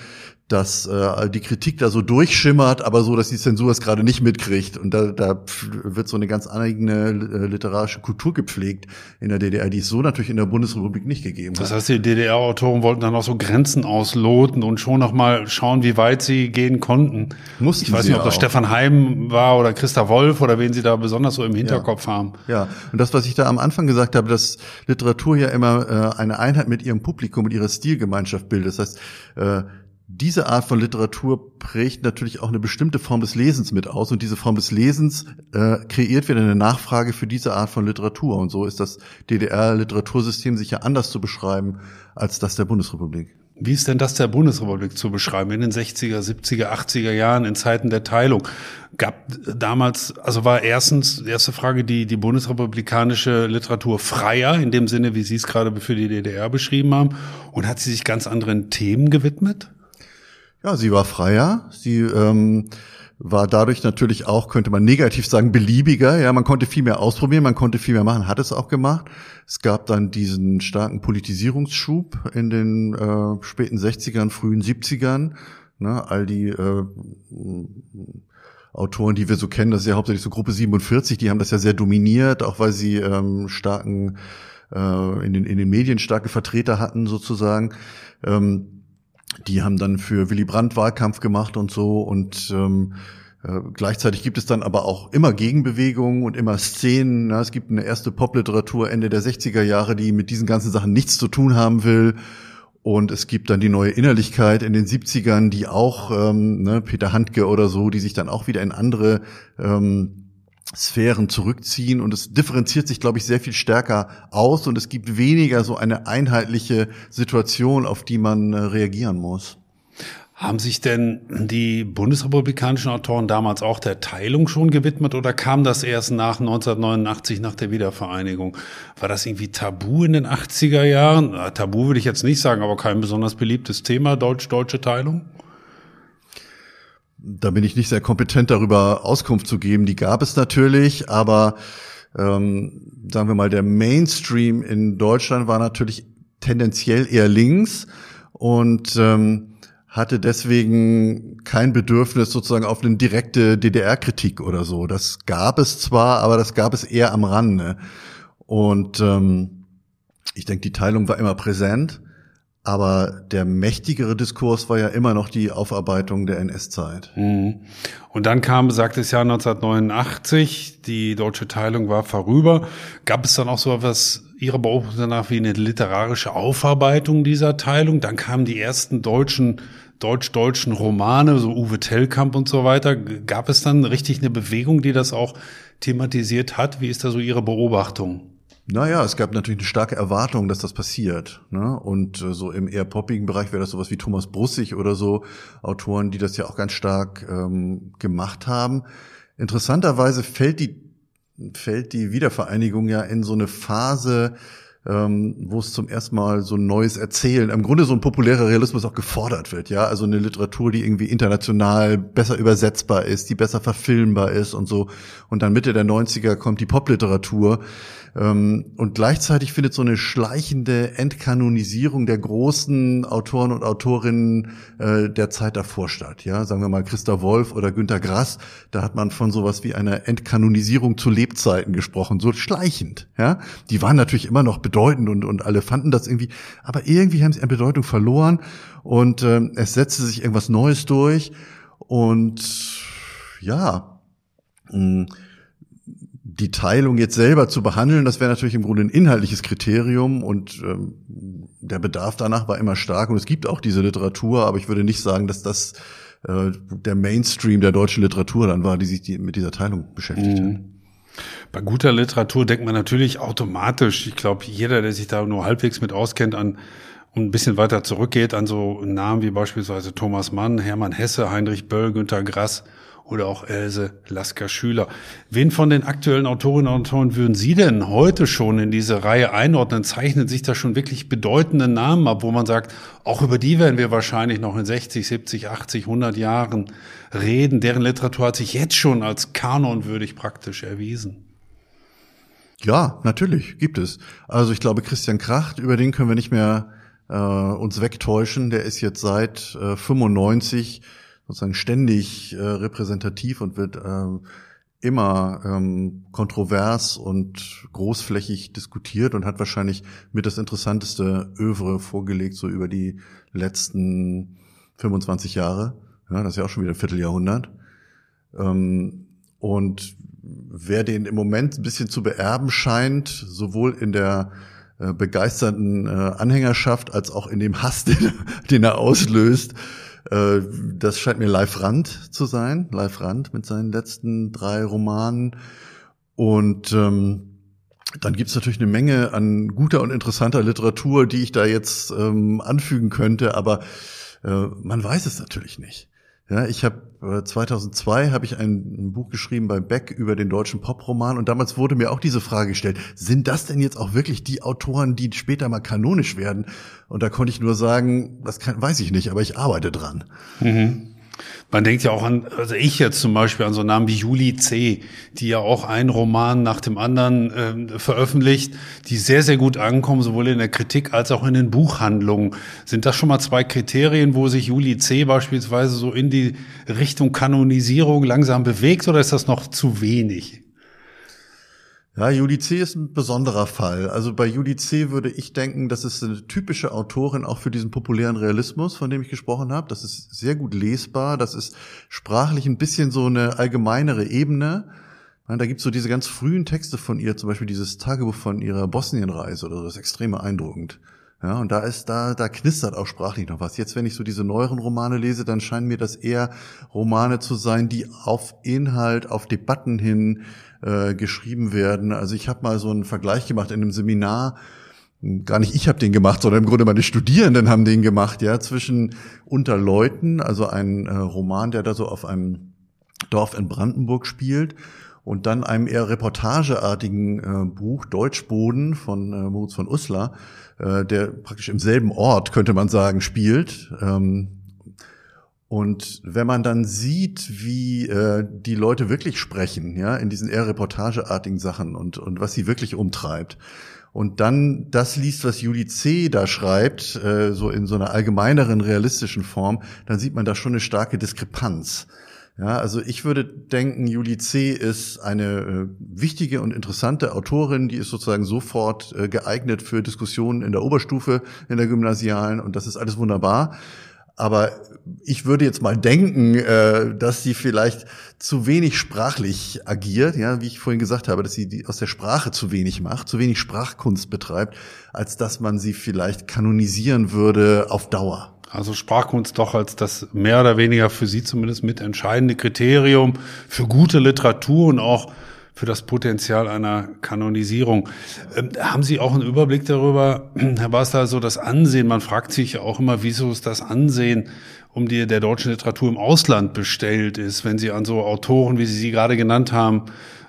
dass äh, die Kritik da so durchschimmert, aber so, dass die Zensur es gerade nicht mitkriegt. Und da, da wird so eine ganz eigene äh, literarische Kultur gepflegt in der DDR, die es so natürlich in der Bundesrepublik nicht gegeben hat. Das heißt, die DDR-Autoren wollten dann auch so Grenzen ausloten und schon noch mal schauen, wie weit sie gehen konnten. Mussten ich weiß nicht, ob das auch. Stefan Heim war oder Christa Wolf oder wen sie da besonders so im Hinterkopf ja. haben. Ja, und das, was ich da am Anfang gesagt habe, dass Literatur ja immer äh, eine Einheit mit ihrem Publikum und ihrer Stilgemeinschaft bildet. Das heißt, äh, diese Art von Literatur prägt natürlich auch eine bestimmte Form des Lesens mit aus und diese Form des Lesens äh, kreiert wieder eine Nachfrage für diese Art von Literatur und so ist das DDR-Literatursystem sicher anders zu beschreiben als das der Bundesrepublik. Wie ist denn das der Bundesrepublik zu beschreiben? In den 60er, 70er, 80er Jahren, in Zeiten der Teilung, gab damals, also war erstens, erste Frage, die, die bundesrepublikanische Literatur freier, in dem Sinne, wie Sie es gerade für die DDR beschrieben haben, und hat sie sich ganz anderen Themen gewidmet? Ja, sie war freier. Sie ähm, war dadurch natürlich auch, könnte man negativ sagen, beliebiger. Ja, man konnte viel mehr ausprobieren, man konnte viel mehr machen, hat es auch gemacht. Es gab dann diesen starken Politisierungsschub in den äh, späten 60ern, frühen 70ern. Ne, all die äh, Autoren, die wir so kennen, das ist ja hauptsächlich so Gruppe 47, die haben das ja sehr dominiert, auch weil sie ähm, starken äh, in den in den Medien starke Vertreter hatten sozusagen. Ähm, die haben dann für Willy Brandt Wahlkampf gemacht und so und ähm, äh, Gleichzeitig gibt es dann aber auch immer Gegenbewegungen und immer Szenen. Na, es gibt eine erste Popliteratur Ende der 60er Jahre, die mit diesen ganzen Sachen nichts zu tun haben will. Und es gibt dann die neue Innerlichkeit in den 70ern, die auch, ähm, ne, Peter Handke oder so, die sich dann auch wieder in andere ähm, Sphären zurückziehen und es differenziert sich, glaube ich, sehr viel stärker aus und es gibt weniger so eine einheitliche Situation, auf die man äh, reagieren muss. Haben sich denn die bundesrepublikanischen Autoren damals auch der Teilung schon gewidmet oder kam das erst nach 1989, nach der Wiedervereinigung? War das irgendwie tabu in den 80er Jahren? Tabu würde ich jetzt nicht sagen, aber kein besonders beliebtes Thema, deutsch-deutsche Teilung? Da bin ich nicht sehr kompetent darüber Auskunft zu geben. Die gab es natürlich, aber ähm, sagen wir mal, der Mainstream in Deutschland war natürlich tendenziell eher links und ähm, hatte deswegen kein Bedürfnis sozusagen auf eine direkte DDR-Kritik oder so. Das gab es zwar, aber das gab es eher am Rande. Und ähm, ich denke, die Teilung war immer präsent. Aber der mächtigere Diskurs war ja immer noch die Aufarbeitung der NS-Zeit. Mhm. Und dann kam, sagt es Jahr 1989, die deutsche Teilung war vorüber. Gab es dann auch so etwas Ihrer Beobachtung danach wie eine literarische Aufarbeitung dieser Teilung? Dann kamen die ersten deutschen, deutsch-deutschen Romane, so Uwe Tellkamp und so weiter. Gab es dann richtig eine Bewegung, die das auch thematisiert hat? Wie ist da so Ihre Beobachtung? Naja, es gab natürlich eine starke Erwartung, dass das passiert. Ne? Und äh, so im eher poppigen Bereich wäre das sowas wie Thomas Brussig oder so, Autoren, die das ja auch ganz stark ähm, gemacht haben. Interessanterweise fällt die, fällt die Wiedervereinigung ja in so eine Phase, ähm, wo es zum ersten Mal so ein neues Erzählen, im Grunde so ein populärer Realismus auch gefordert wird, ja, also eine Literatur, die irgendwie international besser übersetzbar ist, die besser verfilmbar ist und so. Und dann Mitte der 90er kommt die Popliteratur, und gleichzeitig findet so eine schleichende Entkanonisierung der großen Autoren und Autorinnen äh, der Zeit davor statt. Ja, sagen wir mal Christa Wolf oder Günter Grass. Da hat man von sowas wie einer Entkanonisierung zu Lebzeiten gesprochen, so schleichend. Ja, die waren natürlich immer noch bedeutend und und alle fanden das irgendwie, aber irgendwie haben sie an Bedeutung verloren und äh, es setzte sich irgendwas Neues durch und ja. Mh, die Teilung jetzt selber zu behandeln, das wäre natürlich im Grunde ein inhaltliches Kriterium und ähm, der Bedarf danach war immer stark und es gibt auch diese Literatur, aber ich würde nicht sagen, dass das äh, der Mainstream der deutschen Literatur dann war, die sich die, mit dieser Teilung beschäftigt mhm. hat. Bei guter Literatur denkt man natürlich automatisch, ich glaube, jeder, der sich da nur halbwegs mit auskennt, an und ein bisschen weiter zurückgeht an so Namen wie beispielsweise Thomas Mann, Hermann Hesse, Heinrich Böll, Günter Grass, oder auch Else Lasker-Schüler. Wen von den aktuellen Autorinnen und Autoren würden Sie denn heute schon in diese Reihe einordnen? Zeichnen sich da schon wirklich bedeutende Namen ab, wo man sagt, auch über die werden wir wahrscheinlich noch in 60, 70, 80, 100 Jahren reden. Deren Literatur hat sich jetzt schon als kanonwürdig praktisch erwiesen. Ja, natürlich gibt es. Also ich glaube, Christian Kracht, über den können wir nicht mehr äh, uns wegtäuschen. Der ist jetzt seit äh, 95 sozusagen ständig äh, repräsentativ und wird äh, immer ähm, kontrovers und großflächig diskutiert und hat wahrscheinlich mit das interessanteste Övre vorgelegt, so über die letzten 25 Jahre. Ja, das ist ja auch schon wieder ein Vierteljahrhundert. Ähm, und wer den im Moment ein bisschen zu beerben scheint, sowohl in der äh, begeisterten äh, Anhängerschaft als auch in dem Hass, den, den er auslöst, äh, das scheint mir Live Rand zu sein. Live Rand mit seinen letzten drei Romanen. Und ähm, dann gibt's natürlich eine Menge an guter und interessanter Literatur, die ich da jetzt ähm, anfügen könnte, aber äh, man weiß es natürlich nicht. Ja, ich habe äh, 2002 habe ich ein, Buch geschrieben bei Beck über den deutschen Poproman und damals wurde mir auch diese Frage gestellt: Sind das denn jetzt auch wirklich die Autoren, die später mal kanonisch werden? Und da konnte ich nur sagen, das kann, weiß ich nicht, aber ich arbeite dran. Mhm. Man denkt ja auch an, also ich jetzt zum Beispiel an so Namen wie Julie C., die ja auch einen Roman nach dem anderen äh, veröffentlicht, die sehr, sehr gut ankommen, sowohl in der Kritik als auch in den Buchhandlungen. Sind das schon mal zwei Kriterien, wo sich Julie C. beispielsweise so in die Richtung Kanonisierung langsam bewegt oder ist das noch zu wenig? Ja, Judy C. ist ein besonderer Fall. Also bei Judy C. würde ich denken, das ist eine typische Autorin auch für diesen populären Realismus, von dem ich gesprochen habe. Das ist sehr gut lesbar. Das ist sprachlich ein bisschen so eine allgemeinere Ebene. Da gibt's so diese ganz frühen Texte von ihr, zum Beispiel dieses Tagebuch von ihrer Bosnienreise oder so, das ist extrem beeindruckend. Ja, und da ist, da, da knistert auch sprachlich noch was. Jetzt, wenn ich so diese neueren Romane lese, dann scheinen mir das eher Romane zu sein, die auf Inhalt, auf Debatten hin äh, geschrieben werden. Also ich habe mal so einen Vergleich gemacht in einem Seminar, gar nicht ich habe den gemacht, sondern im Grunde meine Studierenden haben den gemacht, ja, zwischen Unter Leuten, also ein äh, Roman, der da so auf einem Dorf in Brandenburg spielt und dann einem eher reportageartigen äh, Buch Deutschboden von äh, Moritz von Uslar, äh, der praktisch im selben Ort, könnte man sagen, spielt. Ähm, und wenn man dann sieht, wie äh, die Leute wirklich sprechen, ja, in diesen eher reportageartigen Sachen und, und was sie wirklich umtreibt, und dann das liest, was Juli C. da schreibt, äh, so in so einer allgemeineren realistischen Form, dann sieht man da schon eine starke Diskrepanz. Ja, also ich würde denken, Julie C. ist eine äh, wichtige und interessante Autorin, die ist sozusagen sofort äh, geeignet für Diskussionen in der Oberstufe, in der Gymnasialen und das ist alles wunderbar. Aber ich würde jetzt mal denken, äh, dass sie vielleicht zu wenig sprachlich agiert, ja, wie ich vorhin gesagt habe, dass sie die aus der Sprache zu wenig macht, zu wenig Sprachkunst betreibt, als dass man sie vielleicht kanonisieren würde auf Dauer. Also Sprachkunst doch als das mehr oder weniger für Sie zumindest mit entscheidende Kriterium für gute Literatur und auch für das Potenzial einer Kanonisierung. Ähm, haben Sie auch einen Überblick darüber, Herr Basler, so das Ansehen? Man fragt sich ja auch immer, wieso ist das Ansehen um die der deutschen Literatur im Ausland bestellt ist, wenn Sie an so Autoren, wie Sie sie gerade genannt haben,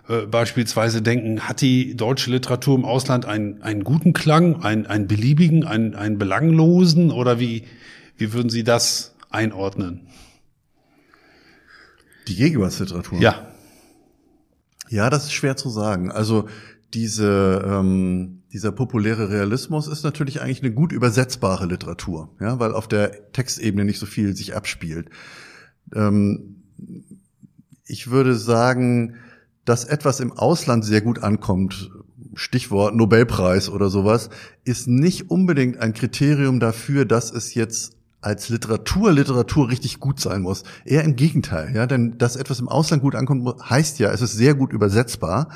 äh, beispielsweise denken, hat die deutsche Literatur im Ausland einen, einen guten Klang, einen, einen beliebigen, einen, einen belanglosen oder wie, wie würden Sie das einordnen? Die Gegenwartsliteratur? Ja. Ja, das ist schwer zu sagen. Also diese, ähm, dieser populäre Realismus ist natürlich eigentlich eine gut übersetzbare Literatur, ja, weil auf der Textebene nicht so viel sich abspielt. Ähm, ich würde sagen, dass etwas im Ausland sehr gut ankommt, Stichwort Nobelpreis oder sowas, ist nicht unbedingt ein Kriterium dafür, dass es jetzt als Literatur Literatur richtig gut sein muss. Eher im Gegenteil, ja, denn dass etwas im Ausland gut ankommt, heißt ja, es ist sehr gut übersetzbar.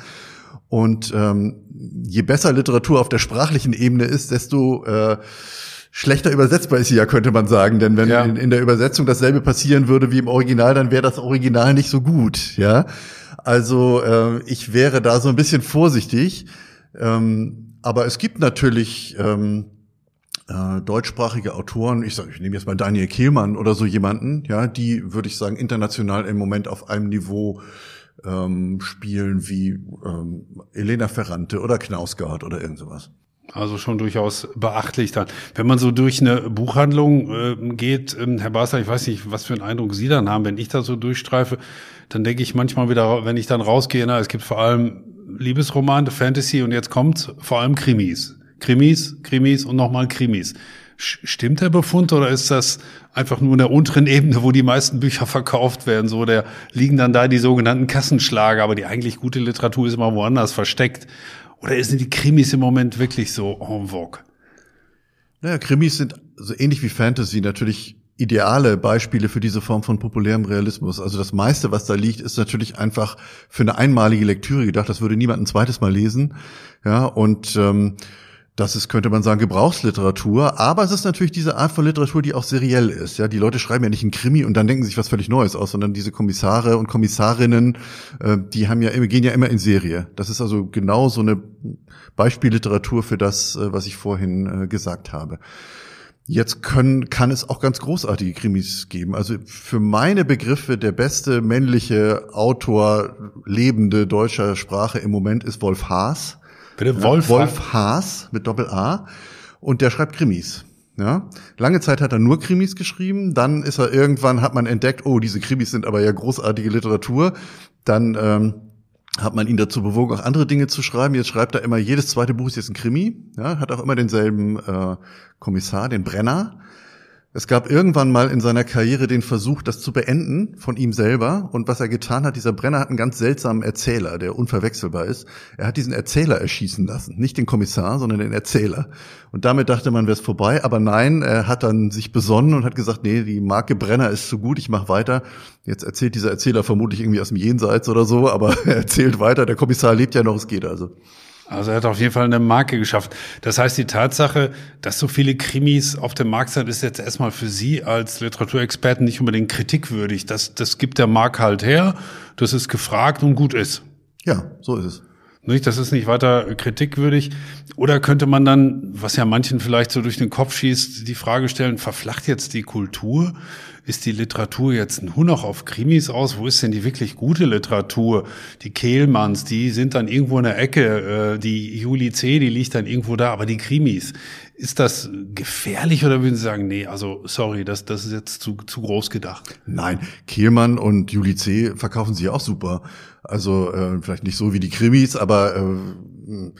Und ähm, je besser Literatur auf der sprachlichen Ebene ist, desto äh, schlechter übersetzbar ist sie ja, könnte man sagen. Denn wenn ja. in, in, der Übersetzung dasselbe passieren würde wie im Original, dann wäre das Original nicht so gut, ja. Also äh, ich wäre da so ein bisschen vorsichtig. Ähm, aber es gibt natürlich ähm, äh, deutschsprachige Autoren, ich sage, ich nehme jetzt mal Daniel Kehlmann oder so jemanden, ja, die würde ich sagen international im Moment auf einem Niveau ähm, spielen wie ähm, Elena Ferrante oder Knausgard oder irgend sowas. Also schon durchaus beachtlich dann. Wenn man so durch eine Buchhandlung äh, geht, ähm, Herr Basler, ich weiß nicht, was für einen Eindruck Sie dann haben, wenn ich da so durchstreife, dann denke ich manchmal wieder, wenn ich dann rausgehe, na, es gibt vor allem Liebesromane, Fantasy und jetzt kommt vor allem Krimis. Krimis, Krimis und nochmal Krimis. Stimmt der Befund oder ist das einfach nur in der unteren Ebene, wo die meisten Bücher verkauft werden? So, der liegen dann da die sogenannten Kassenschlager, aber die eigentlich gute Literatur ist immer woanders versteckt. Oder sind die Krimis im Moment wirklich so en vogue? Naja, Krimis sind so ähnlich wie Fantasy natürlich ideale Beispiele für diese Form von populärem Realismus. Also das meiste, was da liegt, ist natürlich einfach für eine einmalige Lektüre gedacht. Das würde niemand ein zweites Mal lesen. Ja, und ähm, das ist, könnte man sagen, Gebrauchsliteratur. Aber es ist natürlich diese Art von Literatur, die auch seriell ist. Ja, die Leute schreiben ja nicht einen Krimi und dann denken sich was völlig Neues aus, sondern diese Kommissare und Kommissarinnen, äh, die haben ja, gehen ja immer in Serie. Das ist also genau so eine Beispielliteratur für das, äh, was ich vorhin äh, gesagt habe. Jetzt können, kann es auch ganz großartige Krimis geben. Also für meine Begriffe der beste männliche Autor lebende deutscher Sprache im Moment ist Wolf Haas. Bitte Wolf, Wolf Haas mit Doppel A und der schreibt Krimis. Ja, lange Zeit hat er nur Krimis geschrieben, dann ist er irgendwann hat man entdeckt, oh, diese Krimis sind aber ja großartige Literatur. Dann ähm, hat man ihn dazu bewogen, auch andere Dinge zu schreiben. Jetzt schreibt er immer, jedes zweite Buch ist jetzt ein Krimi. Ja, hat auch immer denselben äh, Kommissar, den Brenner. Es gab irgendwann mal in seiner Karriere den Versuch, das zu beenden von ihm selber. Und was er getan hat, dieser Brenner hat einen ganz seltsamen Erzähler, der unverwechselbar ist. Er hat diesen Erzähler erschießen lassen. Nicht den Kommissar, sondern den Erzähler. Und damit dachte man, wäre es vorbei. Aber nein, er hat dann sich besonnen und hat gesagt, nee, die Marke Brenner ist zu gut, ich mache weiter. Jetzt erzählt dieser Erzähler vermutlich irgendwie aus dem Jenseits oder so, aber er erzählt weiter. Der Kommissar lebt ja noch, es geht also. Also er hat auf jeden Fall eine Marke geschafft. Das heißt, die Tatsache, dass so viele Krimis auf dem Markt sind, ist jetzt erstmal für Sie als Literaturexperten nicht unbedingt kritikwürdig. Das, das gibt der Markt halt her, das ist gefragt und gut ist. Ja, so ist es. Nicht, das ist nicht weiter kritikwürdig. Oder könnte man dann, was ja manchen vielleicht so durch den Kopf schießt, die Frage stellen, verflacht jetzt die Kultur? Ist die Literatur jetzt nur noch auf Krimis aus? Wo ist denn die wirklich gute Literatur? Die Kehlmanns, die sind dann irgendwo in der Ecke. Äh, die Juli C., die liegt dann irgendwo da. Aber die Krimis, ist das gefährlich oder würden Sie sagen, nee, also sorry, das, das ist jetzt zu, zu groß gedacht? Nein, Kehlmann und Juli C. verkaufen sie auch super. Also äh, vielleicht nicht so wie die Krimis, aber äh,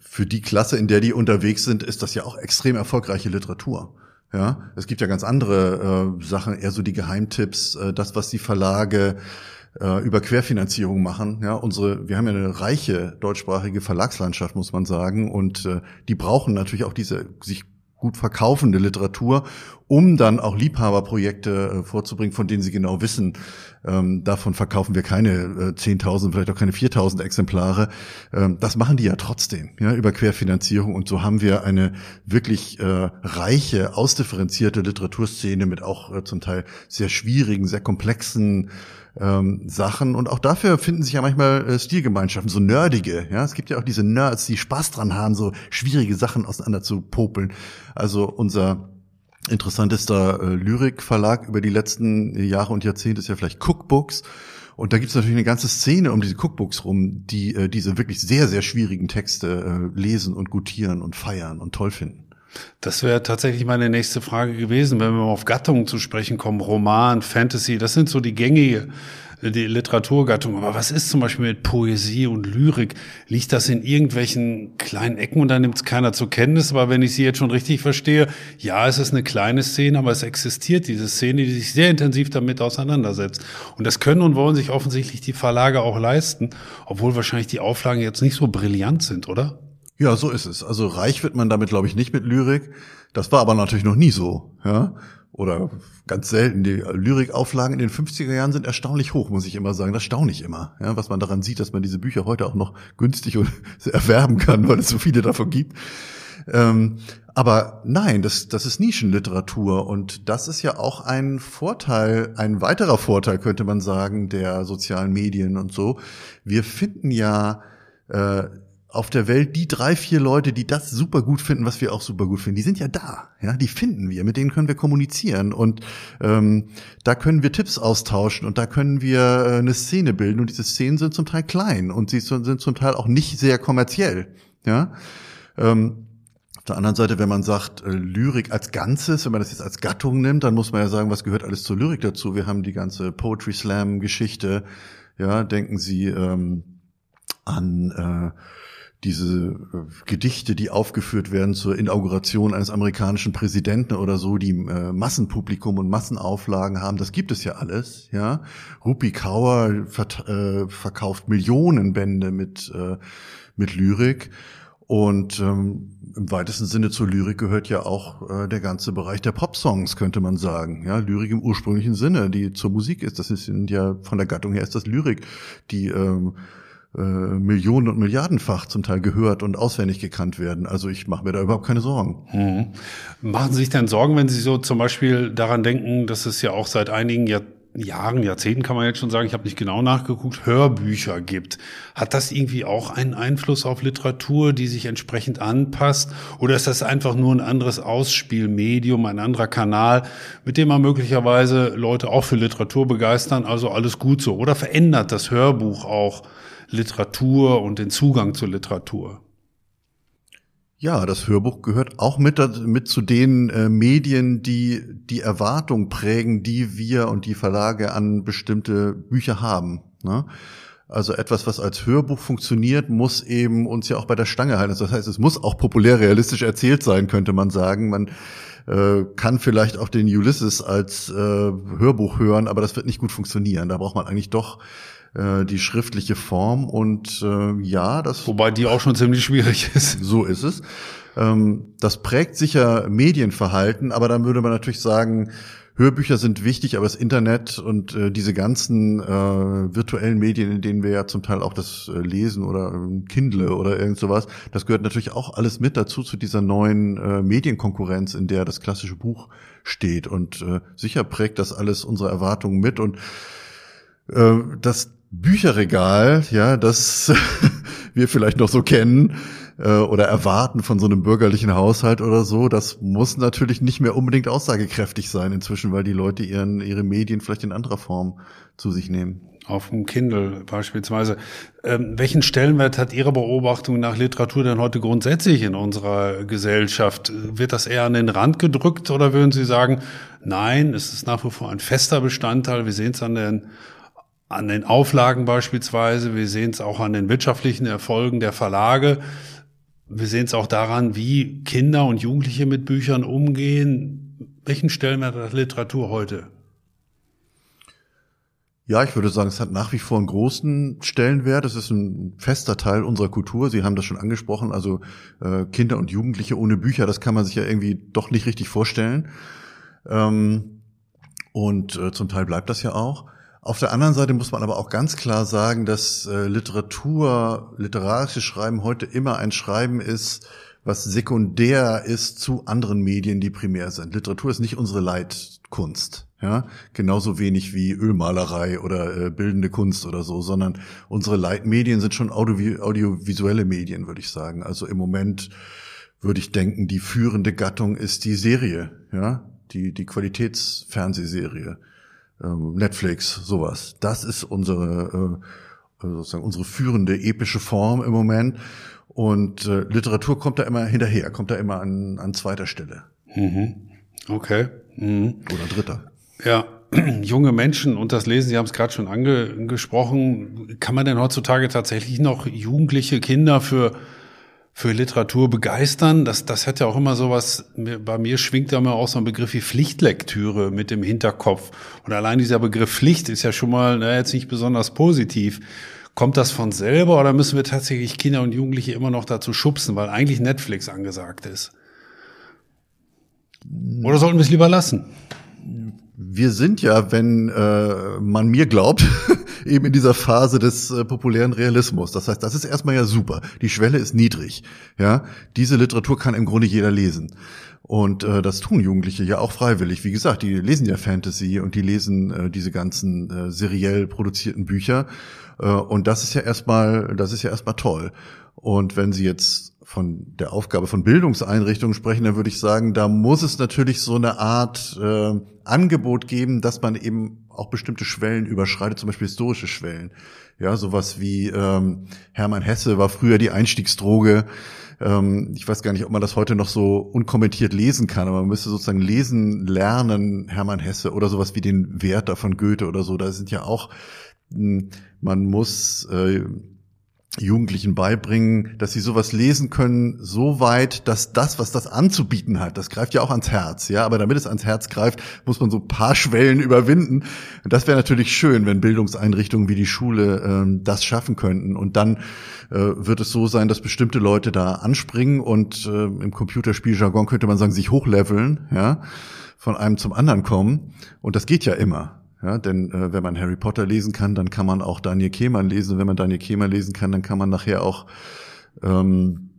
für die Klasse, in der die unterwegs sind, ist das ja auch extrem erfolgreiche Literatur. Ja, es gibt ja ganz andere äh, Sachen, eher so die Geheimtipps, äh, das, was die Verlage äh, über Querfinanzierung machen. Ja, unsere, wir haben ja eine reiche deutschsprachige Verlagslandschaft, muss man sagen, und äh, die brauchen natürlich auch diese sich gut verkaufende Literatur, um dann auch Liebhaberprojekte äh, vorzubringen, von denen sie genau wissen, ähm, davon verkaufen wir keine äh, 10.000, vielleicht auch keine 4.000 Exemplare. Ähm, das machen die ja trotzdem, ja, über Querfinanzierung. Und so haben wir eine wirklich äh, reiche, ausdifferenzierte Literaturszene mit auch äh, zum Teil sehr schwierigen, sehr komplexen ähm, Sachen und auch dafür finden sich ja manchmal äh, Stilgemeinschaften, so nerdige. Ja, es gibt ja auch diese Nerds, die Spaß dran haben, so schwierige Sachen auseinander zu popeln. Also unser interessantester äh, Lyrikverlag über die letzten Jahre und Jahrzehnte ist ja vielleicht Cookbooks. Und da gibt es natürlich eine ganze Szene um diese Cookbooks rum, die äh, diese wirklich sehr, sehr schwierigen Texte äh, lesen und gutieren und feiern und toll finden. Das wäre tatsächlich meine nächste Frage gewesen, wenn wir auf Gattungen zu sprechen kommen, Roman, Fantasy, das sind so die gängige die Literaturgattung. Aber was ist zum Beispiel mit Poesie und Lyrik? Liegt das in irgendwelchen kleinen Ecken und da nimmt es keiner zur Kenntnis? Aber wenn ich Sie jetzt schon richtig verstehe, ja, es ist eine kleine Szene, aber es existiert diese Szene, die sich sehr intensiv damit auseinandersetzt. Und das können und wollen sich offensichtlich die Verlage auch leisten, obwohl wahrscheinlich die Auflagen jetzt nicht so brillant sind, oder? Ja, so ist es. Also reich wird man damit, glaube ich, nicht mit Lyrik. Das war aber natürlich noch nie so. Ja? Oder ganz selten. Die Lyrikauflagen in den 50er Jahren sind erstaunlich hoch, muss ich immer sagen. Das staune ich immer. Ja, was man daran sieht, dass man diese Bücher heute auch noch günstig erwerben kann, weil es so viele davon gibt. Ähm, aber nein, das, das ist Nischenliteratur und das ist ja auch ein Vorteil, ein weiterer Vorteil, könnte man sagen, der sozialen Medien und so. Wir finden ja äh, auf der Welt die drei, vier Leute, die das super gut finden, was wir auch super gut finden, die sind ja da. Ja, die finden wir, mit denen können wir kommunizieren und ähm, da können wir Tipps austauschen und da können wir äh, eine Szene bilden und diese Szenen sind zum Teil klein und sie sind zum Teil auch nicht sehr kommerziell. Ja. Ähm, auf der anderen Seite, wenn man sagt, äh, Lyrik als Ganzes, wenn man das jetzt als Gattung nimmt, dann muss man ja sagen, was gehört alles zur Lyrik dazu? Wir haben die ganze Poetry Slam Geschichte. Ja, denken Sie ähm, an äh, diese äh, Gedichte, die aufgeführt werden zur Inauguration eines amerikanischen Präsidenten oder so, die äh, Massenpublikum und Massenauflagen haben, das gibt es ja alles, ja. Rupi Kaur äh, verkauft Millionen Bände mit, äh, mit Lyrik. Und ähm, im weitesten Sinne zur Lyrik gehört ja auch äh, der ganze Bereich der Popsongs, könnte man sagen. Ja, Lyrik im ursprünglichen Sinne, die zur Musik ist. Das ist ja von der Gattung her ist das Lyrik, die ähm, äh, Millionen und Milliardenfach zum Teil gehört und auswendig gekannt werden. Also ich mache mir da überhaupt keine Sorgen. Mhm. Machen Sie sich denn Sorgen, wenn Sie so zum Beispiel daran denken, dass es ja auch seit einigen Jahr Jahren, Jahrzehnten kann man jetzt schon sagen, ich habe nicht genau nachgeguckt, Hörbücher gibt. Hat das irgendwie auch einen Einfluss auf Literatur, die sich entsprechend anpasst? Oder ist das einfach nur ein anderes Ausspielmedium, ein anderer Kanal, mit dem man möglicherweise Leute auch für Literatur begeistern? Also alles gut so. Oder verändert das Hörbuch auch Literatur und den Zugang zur Literatur. Ja, das Hörbuch gehört auch mit, mit zu den äh, Medien, die die Erwartung prägen, die wir und die Verlage an bestimmte Bücher haben. Ne? Also etwas, was als Hörbuch funktioniert, muss eben uns ja auch bei der Stange halten. Das heißt, es muss auch populär realistisch erzählt sein, könnte man sagen. Man äh, kann vielleicht auch den Ulysses als äh, Hörbuch hören, aber das wird nicht gut funktionieren. Da braucht man eigentlich doch äh, die schriftliche Form und äh, ja, das. Wobei die auch schon ziemlich schwierig ist. So ist es. Ähm, das prägt sicher Medienverhalten, aber dann würde man natürlich sagen, Hörbücher sind wichtig, aber das Internet und äh, diese ganzen äh, virtuellen Medien, in denen wir ja zum Teil auch das äh, lesen oder äh, Kindle oder irgend sowas, das gehört natürlich auch alles mit dazu zu dieser neuen äh, Medienkonkurrenz, in der das klassische Buch steht. Und äh, sicher prägt das alles unsere Erwartungen mit und äh, das Bücherregal, ja, das wir vielleicht noch so kennen äh, oder erwarten von so einem bürgerlichen Haushalt oder so, das muss natürlich nicht mehr unbedingt aussagekräftig sein inzwischen, weil die Leute ihren ihre Medien vielleicht in anderer Form zu sich nehmen. Auf dem Kindle beispielsweise. Ähm, welchen Stellenwert hat Ihre Beobachtung nach Literatur denn heute grundsätzlich in unserer Gesellschaft? Wird das eher an den Rand gedrückt oder würden Sie sagen, nein, es ist nach wie vor ein fester Bestandteil? Wir sehen es an den an den Auflagen beispielsweise, wir sehen es auch an den wirtschaftlichen Erfolgen der Verlage. Wir sehen es auch daran, wie Kinder und Jugendliche mit Büchern umgehen. Welchen Stellenwert hat Literatur heute? Ja, ich würde sagen, es hat nach wie vor einen großen Stellenwert. Es ist ein fester Teil unserer Kultur. Sie haben das schon angesprochen. Also äh, Kinder und Jugendliche ohne Bücher, das kann man sich ja irgendwie doch nicht richtig vorstellen. Ähm, und äh, zum Teil bleibt das ja auch. Auf der anderen Seite muss man aber auch ganz klar sagen, dass äh, Literatur, literarisches Schreiben heute immer ein Schreiben ist, was sekundär ist zu anderen Medien, die primär sind. Literatur ist nicht unsere Leitkunst. Ja, genauso wenig wie Ölmalerei oder äh, bildende Kunst oder so, sondern unsere Leitmedien sind schon audio audiovisuelle Medien, würde ich sagen. Also im Moment würde ich denken, die führende Gattung ist die Serie, ja, die die Qualitätsfernsehserie, Netflix, sowas. Das ist unsere äh, sozusagen unsere führende epische Form im Moment. Und äh, Literatur kommt da immer hinterher, kommt da immer an, an zweiter Stelle. Mhm. Okay. Mhm. Oder dritter. Ja, junge Menschen und das Lesen, Sie haben es gerade schon angesprochen, kann man denn heutzutage tatsächlich noch jugendliche Kinder für für Literatur begeistern? Das, das hat ja auch immer sowas, bei mir schwingt da immer auch so ein Begriff wie Pflichtlektüre mit dem Hinterkopf. Und allein dieser Begriff Pflicht ist ja schon mal na, jetzt nicht besonders positiv. Kommt das von selber oder müssen wir tatsächlich Kinder und Jugendliche immer noch dazu schubsen, weil eigentlich Netflix angesagt ist? Oder sollten wir es lieber lassen? Wir sind ja, wenn äh, man mir glaubt, eben in dieser Phase des äh, populären Realismus. Das heißt, das ist erstmal ja super. Die Schwelle ist niedrig. Ja, diese Literatur kann im Grunde jeder lesen. Und äh, das tun Jugendliche ja auch freiwillig. Wie gesagt, die lesen ja Fantasy und die lesen äh, diese ganzen äh, seriell produzierten Bücher. Äh, und das ist ja erstmal, das ist ja erstmal toll. Und wenn Sie jetzt von der Aufgabe von Bildungseinrichtungen sprechen, dann würde ich sagen, da muss es natürlich so eine Art äh, Angebot geben, dass man eben auch bestimmte Schwellen überschreitet, zum Beispiel historische Schwellen. Ja, sowas wie ähm, Hermann Hesse war früher die Einstiegsdroge. Ähm, ich weiß gar nicht, ob man das heute noch so unkommentiert lesen kann, aber man müsste sozusagen lesen, lernen, Hermann Hesse oder sowas wie den Werther von Goethe oder so. Da sind ja auch, hm, man muss äh, Jugendlichen beibringen, dass sie sowas lesen können, so weit, dass das, was das anzubieten hat, das greift ja auch ans Herz, ja, aber damit es ans Herz greift, muss man so ein paar Schwellen überwinden. Und das wäre natürlich schön, wenn Bildungseinrichtungen wie die Schule ähm, das schaffen könnten. Und dann äh, wird es so sein, dass bestimmte Leute da anspringen und äh, im Computerspieljargon könnte man sagen, sich hochleveln, ja, von einem zum anderen kommen. Und das geht ja immer. Ja, denn äh, wenn man Harry Potter lesen kann, dann kann man auch Daniel Kehlmann lesen. Und wenn man Daniel Kehlmann lesen kann, dann kann man nachher auch ähm,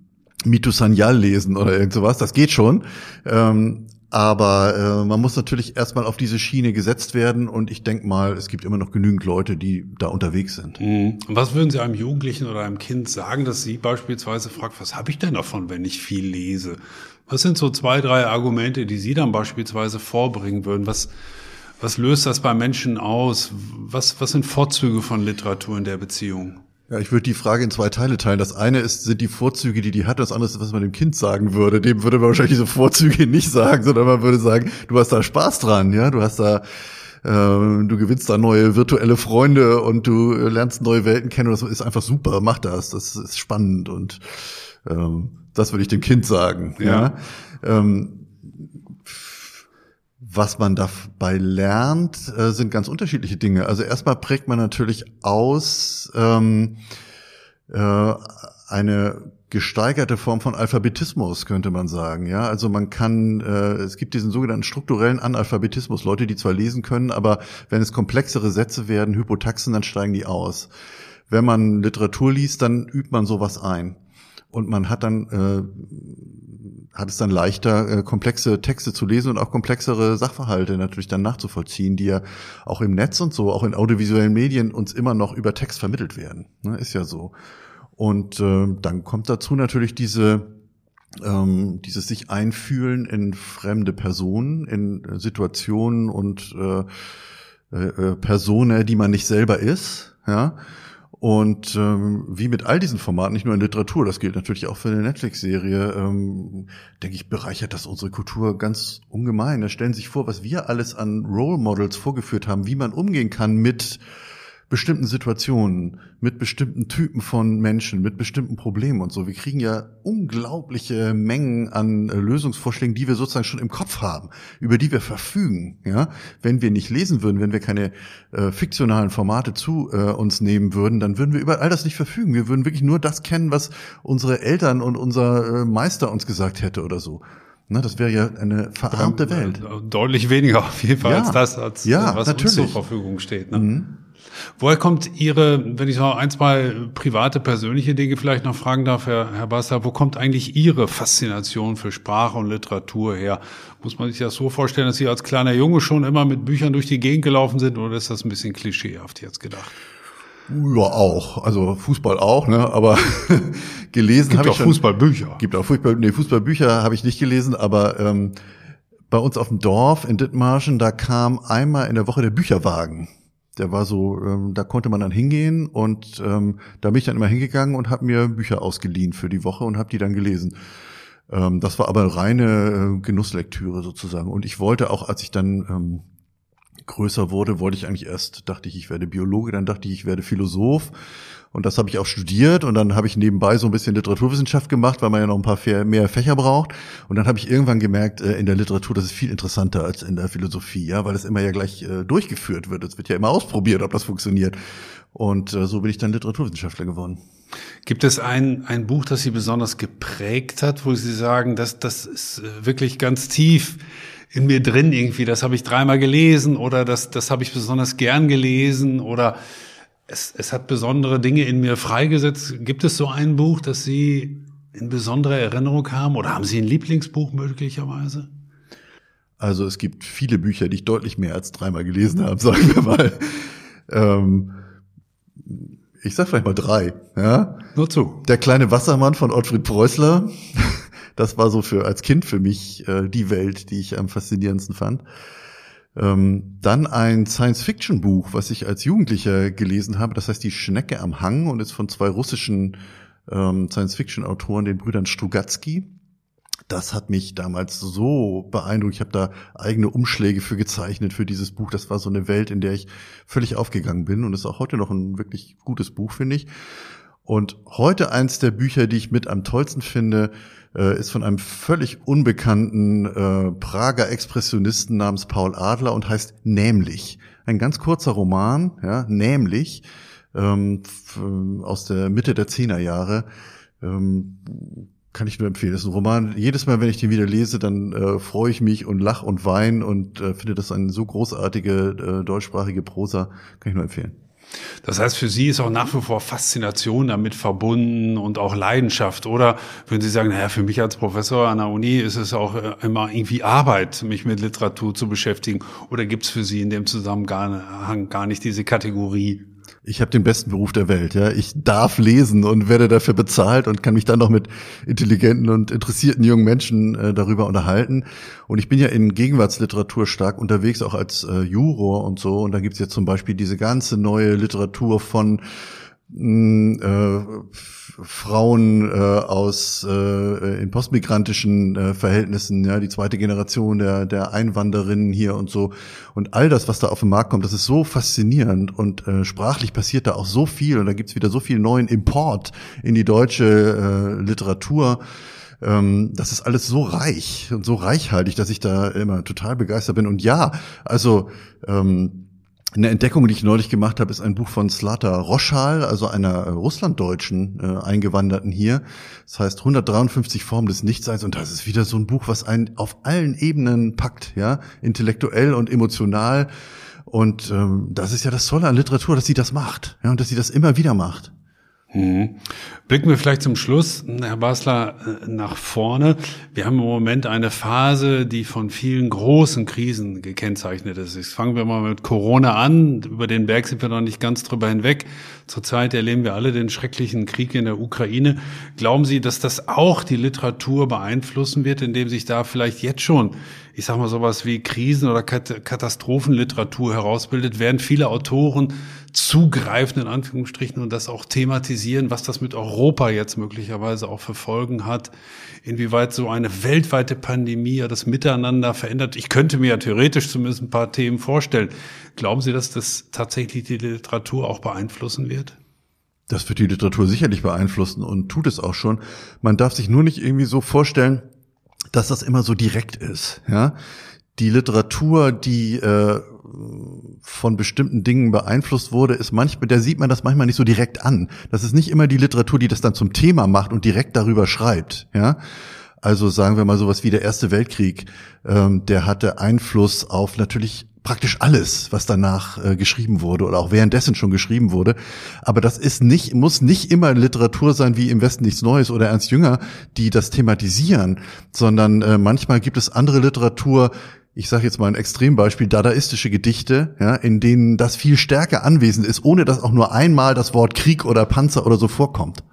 Mitu Sanyal lesen oder irgend sowas. Das geht schon. Ähm, aber äh, man muss natürlich erstmal auf diese Schiene gesetzt werden und ich denke mal, es gibt immer noch genügend Leute, die da unterwegs sind. Mhm. Was würden Sie einem Jugendlichen oder einem Kind sagen, dass Sie beispielsweise fragt, was habe ich denn davon, wenn ich viel lese? Was sind so zwei, drei Argumente, die Sie dann beispielsweise vorbringen würden? Was was löst das bei Menschen aus? Was, was sind Vorzüge von Literatur in der Beziehung? Ja, ich würde die Frage in zwei Teile teilen. Das eine ist, sind die Vorzüge, die die hat. Das andere ist, was man dem Kind sagen würde. Dem würde man wahrscheinlich diese Vorzüge nicht sagen, sondern man würde sagen, du hast da Spaß dran, ja, du hast da, äh, du gewinnst da neue virtuelle Freunde und du lernst neue Welten kennen. Das ist einfach super. Mach das. Das ist spannend und ähm, das würde ich dem Kind sagen. Ja. ja. Ähm, was man dabei lernt, äh, sind ganz unterschiedliche Dinge. Also erstmal prägt man natürlich aus ähm, äh, eine gesteigerte Form von Alphabetismus, könnte man sagen. Ja, also man kann, äh, es gibt diesen sogenannten strukturellen Analphabetismus, Leute, die zwar lesen können, aber wenn es komplexere Sätze werden, Hypotaxen, dann steigen die aus. Wenn man Literatur liest, dann übt man sowas ein. Und man hat dann äh, hat es dann leichter, äh, komplexe Texte zu lesen und auch komplexere Sachverhalte natürlich dann nachzuvollziehen, die ja auch im Netz und so, auch in audiovisuellen Medien uns immer noch über Text vermittelt werden. Ne, ist ja so. Und äh, dann kommt dazu natürlich diese ähm, dieses sich einfühlen in fremde Personen, in äh, Situationen und äh, äh, äh Personen, die man nicht selber ist, ja. Und ähm, wie mit all diesen Formaten, nicht nur in Literatur, das gilt natürlich auch für eine Netflix-Serie, ähm, denke ich, bereichert das unsere Kultur ganz ungemein. Da stellen Sie sich vor, was wir alles an Role Models vorgeführt haben, wie man umgehen kann mit bestimmten Situationen, mit bestimmten Typen von Menschen, mit bestimmten Problemen und so. Wir kriegen ja unglaubliche Mengen an äh, Lösungsvorschlägen, die wir sozusagen schon im Kopf haben, über die wir verfügen. Ja, wenn wir nicht lesen würden, wenn wir keine äh, fiktionalen Formate zu äh, uns nehmen würden, dann würden wir über all das nicht verfügen. Wir würden wirklich nur das kennen, was unsere Eltern und unser äh, Meister uns gesagt hätte oder so. Ne, das wäre ja eine verarmte Welt. Deutlich weniger auf jeden Fall ja. als das, als ja, was natürlich. uns zur Verfügung steht. Ne? Mhm. Woher kommt Ihre, wenn ich so ein, zwei private, persönliche Dinge vielleicht noch fragen darf, Herr, Herr Basser, wo kommt eigentlich Ihre Faszination für Sprache und Literatur her? Muss man sich das so vorstellen, dass Sie als kleiner Junge schon immer mit Büchern durch die Gegend gelaufen sind oder ist das ein bisschen klischeehaft jetzt gedacht? Ja, auch. Also Fußball auch, ne? Aber gelesen habe ich schon. Fußballbücher. Gibt auch Fußball, nee, Fußballbücher habe ich nicht gelesen, aber ähm, bei uns auf dem Dorf in Dithmarschen, da kam einmal in der Woche der Bücherwagen. Der war so, ähm, da konnte man dann hingehen und ähm, da bin ich dann immer hingegangen und habe mir Bücher ausgeliehen für die Woche und habe die dann gelesen. Ähm, das war aber reine äh, Genusslektüre sozusagen. Und ich wollte auch, als ich dann ähm, größer wurde, wollte ich eigentlich erst, dachte ich, ich werde Biologe, dann dachte ich, ich werde Philosoph. Und das habe ich auch studiert und dann habe ich nebenbei so ein bisschen Literaturwissenschaft gemacht, weil man ja noch ein paar mehr Fächer braucht. Und dann habe ich irgendwann gemerkt, äh, in der Literatur, das ist viel interessanter als in der Philosophie, ja, weil es immer ja gleich äh, durchgeführt wird. Es wird ja immer ausprobiert, ob das funktioniert. Und äh, so bin ich dann Literaturwissenschaftler geworden. Gibt es ein, ein Buch, das Sie besonders geprägt hat, wo Sie sagen, dass das ist wirklich ganz tief in mir drin irgendwie, das habe ich dreimal gelesen oder das, das habe ich besonders gern gelesen oder es, es hat besondere Dinge in mir freigesetzt. Gibt es so ein Buch, das Sie in besonderer Erinnerung haben? Oder haben Sie ein Lieblingsbuch möglicherweise? Also es gibt viele Bücher, die ich deutlich mehr als dreimal gelesen habe, sagen wir mal. Ähm, ich sag vielleicht mal drei. Ja? Nur zu. Der kleine Wassermann von Ottfried Preußler. Das war so für als Kind für mich äh, die Welt, die ich am faszinierendsten fand. Ähm, dann ein Science-Fiction-Buch, was ich als Jugendlicher gelesen habe. Das heißt Die Schnecke am Hang und ist von zwei russischen ähm, Science-Fiction-Autoren, den Brüdern Strugatsky. Das hat mich damals so beeindruckt. Ich habe da eigene Umschläge für gezeichnet für dieses Buch. Das war so eine Welt, in der ich völlig aufgegangen bin und ist auch heute noch ein wirklich gutes Buch, finde ich. Und heute eins der Bücher, die ich mit am tollsten finde, äh, ist von einem völlig unbekannten äh, Prager Expressionisten namens Paul Adler und heißt Nämlich. Ein ganz kurzer Roman, ja, Nämlich, ähm, aus der Mitte der Zehnerjahre. Ähm, kann ich nur empfehlen. Das ist ein Roman. Jedes Mal, wenn ich den wieder lese, dann äh, freue ich mich und lach und wein und äh, finde das eine so großartige äh, deutschsprachige Prosa. Kann ich nur empfehlen. Das heißt, für Sie ist auch nach wie vor Faszination damit verbunden und auch Leidenschaft. Oder würden Sie sagen, naja, für mich als Professor an der Uni ist es auch äh, immer irgendwie Arbeit, mich mit Literatur zu beschäftigen? Oder gibt es für Sie in dem Zusammenhang gar nicht diese Kategorie? Ich habe den besten Beruf der Welt, ja. Ich darf lesen und werde dafür bezahlt und kann mich dann noch mit intelligenten und interessierten jungen Menschen äh, darüber unterhalten. Und ich bin ja in Gegenwartsliteratur stark unterwegs, auch als äh, Juror und so. Und da gibt's jetzt zum Beispiel diese ganze neue Literatur von äh, Frauen äh, aus äh, in postmigrantischen äh, Verhältnissen, ja, die zweite Generation der der Einwanderinnen hier und so und all das, was da auf den Markt kommt, das ist so faszinierend und äh, sprachlich passiert da auch so viel und da gibt's wieder so viel neuen Import in die deutsche äh, Literatur. Ähm, das ist alles so reich und so reichhaltig, dass ich da immer total begeistert bin. Und ja, also ähm, eine Entdeckung, die ich neulich gemacht habe, ist ein Buch von Slata Roschal, also einer äh, Russlanddeutschen äh, Eingewanderten hier. Das heißt 153 Formen des Nichtseins und das ist wieder so ein Buch, was einen auf allen Ebenen packt, ja, intellektuell und emotional. Und ähm, das ist ja das Tolle an Literatur, dass sie das macht, ja, und dass sie das immer wieder macht. Mhm. Blicken wir vielleicht zum Schluss, Herr Basler, äh, nach vorne. Wir haben im Moment eine Phase, die von vielen großen Krisen gekennzeichnet ist. Jetzt fangen wir mal mit Corona an. Über den Berg sind wir noch nicht ganz drüber hinweg. Zurzeit erleben wir alle den schrecklichen Krieg in der Ukraine. Glauben Sie, dass das auch die Literatur beeinflussen wird, indem sich da vielleicht jetzt schon, ich sag mal sowas wie Krisen- oder Katastrophenliteratur herausbildet, während viele Autoren zugreifen, in Anführungsstrichen, und das auch thematisieren, was das mit Europa jetzt möglicherweise auch für Folgen hat, inwieweit so eine weltweite Pandemie ja das Miteinander verändert. Ich könnte mir ja theoretisch zumindest ein paar Themen vorstellen. Glauben Sie, dass das tatsächlich die Literatur auch beeinflussen wird? Das wird die Literatur sicherlich beeinflussen und tut es auch schon. Man darf sich nur nicht irgendwie so vorstellen, dass das immer so direkt ist. Ja, die Literatur, die äh, von bestimmten Dingen beeinflusst wurde, ist manchmal, der sieht man das manchmal nicht so direkt an. Das ist nicht immer die Literatur, die das dann zum Thema macht und direkt darüber schreibt. Ja, also sagen wir mal sowas wie der Erste Weltkrieg, ähm, der hatte Einfluss auf natürlich praktisch alles, was danach äh, geschrieben wurde oder auch währenddessen schon geschrieben wurde. Aber das ist nicht, muss nicht immer Literatur sein wie im Westen nichts Neues oder Ernst Jünger, die das thematisieren, sondern äh, manchmal gibt es andere Literatur, ich sage jetzt mal ein Extrembeispiel, dadaistische Gedichte, ja, in denen das viel stärker anwesend ist, ohne dass auch nur einmal das Wort Krieg oder Panzer oder so vorkommt.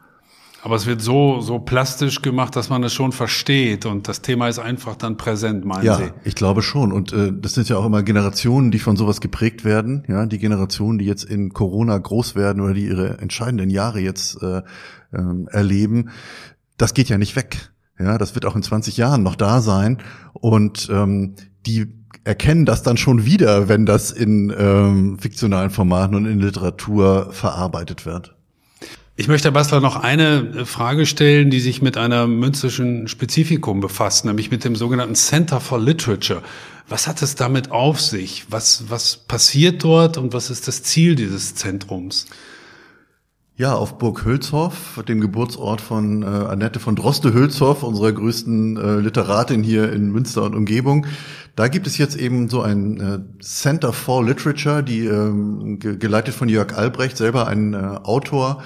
Aber es wird so, so plastisch gemacht, dass man es schon versteht und das Thema ist einfach dann präsent, meinen ja, Sie? Ja, ich glaube schon. Und äh, das sind ja auch immer Generationen, die von sowas geprägt werden. Ja, die Generationen, die jetzt in Corona groß werden oder die ihre entscheidenden Jahre jetzt äh, äh, erleben, das geht ja nicht weg. Ja, das wird auch in 20 Jahren noch da sein. Und ähm, die erkennen das dann schon wieder, wenn das in ähm, fiktionalen Formaten und in Literatur verarbeitet wird. Ich möchte, Herr Bastler, noch eine Frage stellen, die sich mit einer münzischen Spezifikum befasst, nämlich mit dem sogenannten Center for Literature. Was hat es damit auf sich? Was, was passiert dort und was ist das Ziel dieses Zentrums? Ja, auf Burg Hülshoff, dem Geburtsort von äh, Annette von Droste-Hülshoff, unserer größten äh, Literatin hier in Münster und Umgebung. Da gibt es jetzt eben so ein äh, Center for Literature, die ähm, ge geleitet von Jörg Albrecht, selber ein äh, Autor,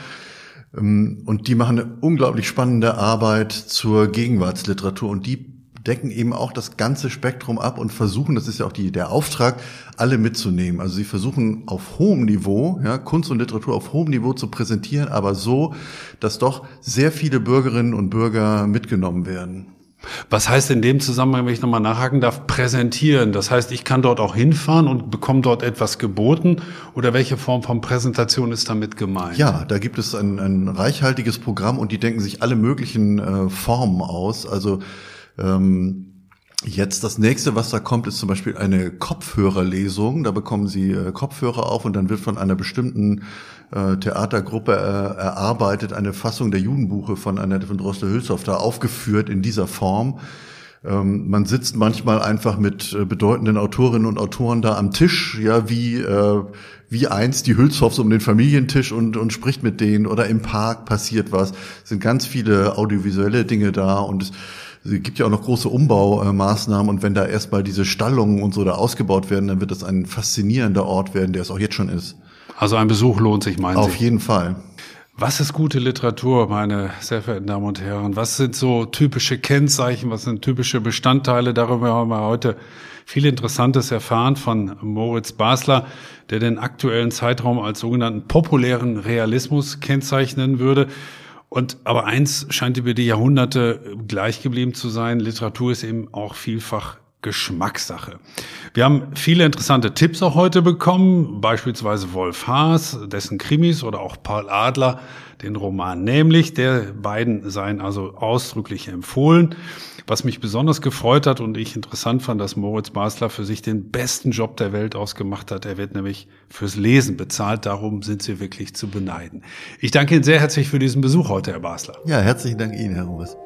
ähm, und die machen eine unglaublich spannende Arbeit zur Gegenwartsliteratur und die decken eben auch das ganze Spektrum ab und versuchen, das ist ja auch die, der Auftrag, alle mitzunehmen. Also sie versuchen auf hohem Niveau, ja, Kunst und Literatur auf hohem Niveau zu präsentieren, aber so, dass doch sehr viele Bürgerinnen und Bürger mitgenommen werden. Was heißt in dem Zusammenhang, wenn ich nochmal nachhaken darf, präsentieren? Das heißt, ich kann dort auch hinfahren und bekomme dort etwas geboten oder welche Form von Präsentation ist damit gemeint? Ja, da gibt es ein, ein reichhaltiges Programm und die denken sich alle möglichen äh, Formen aus. Also ähm, Jetzt das nächste, was da kommt, ist zum Beispiel eine Kopfhörerlesung. Da bekommen Sie äh, Kopfhörer auf und dann wird von einer bestimmten äh, Theatergruppe äh, erarbeitet eine Fassung der Judenbuche von Annette von Droste-Hülshoff da aufgeführt in dieser Form. Ähm, man sitzt manchmal einfach mit äh, bedeutenden Autorinnen und Autoren da am Tisch, ja, wie äh, wie einst die Hülshoffs um den Familientisch und, und spricht mit denen oder im Park passiert was. Es sind ganz viele audiovisuelle Dinge da und es gibt ja auch noch große Umbaumaßnahmen und wenn da erstmal diese Stallungen und so da ausgebaut werden, dann wird das ein faszinierender Ort werden, der es auch jetzt schon ist. Also ein Besuch lohnt sich, meinen Auf Sie? Auf jeden Fall. Was ist gute Literatur, meine sehr verehrten Damen und Herren? Was sind so typische Kennzeichen? Was sind typische Bestandteile? Darüber haben wir heute viel Interessantes erfahren von Moritz Basler, der den aktuellen Zeitraum als sogenannten populären Realismus kennzeichnen würde. Und aber eins scheint über die Jahrhunderte gleich geblieben zu sein. Literatur ist eben auch vielfach Geschmackssache. Wir haben viele interessante Tipps auch heute bekommen, beispielsweise Wolf Haas, dessen Krimis oder auch Paul Adler, den Roman nämlich. Der beiden seien also ausdrücklich empfohlen. Was mich besonders gefreut hat und ich interessant fand, dass Moritz Basler für sich den besten Job der Welt ausgemacht hat. Er wird nämlich fürs Lesen bezahlt. Darum sind Sie wirklich zu beneiden. Ich danke Ihnen sehr herzlich für diesen Besuch heute, Herr Basler. Ja, herzlichen Dank Ihnen, Herr Robers.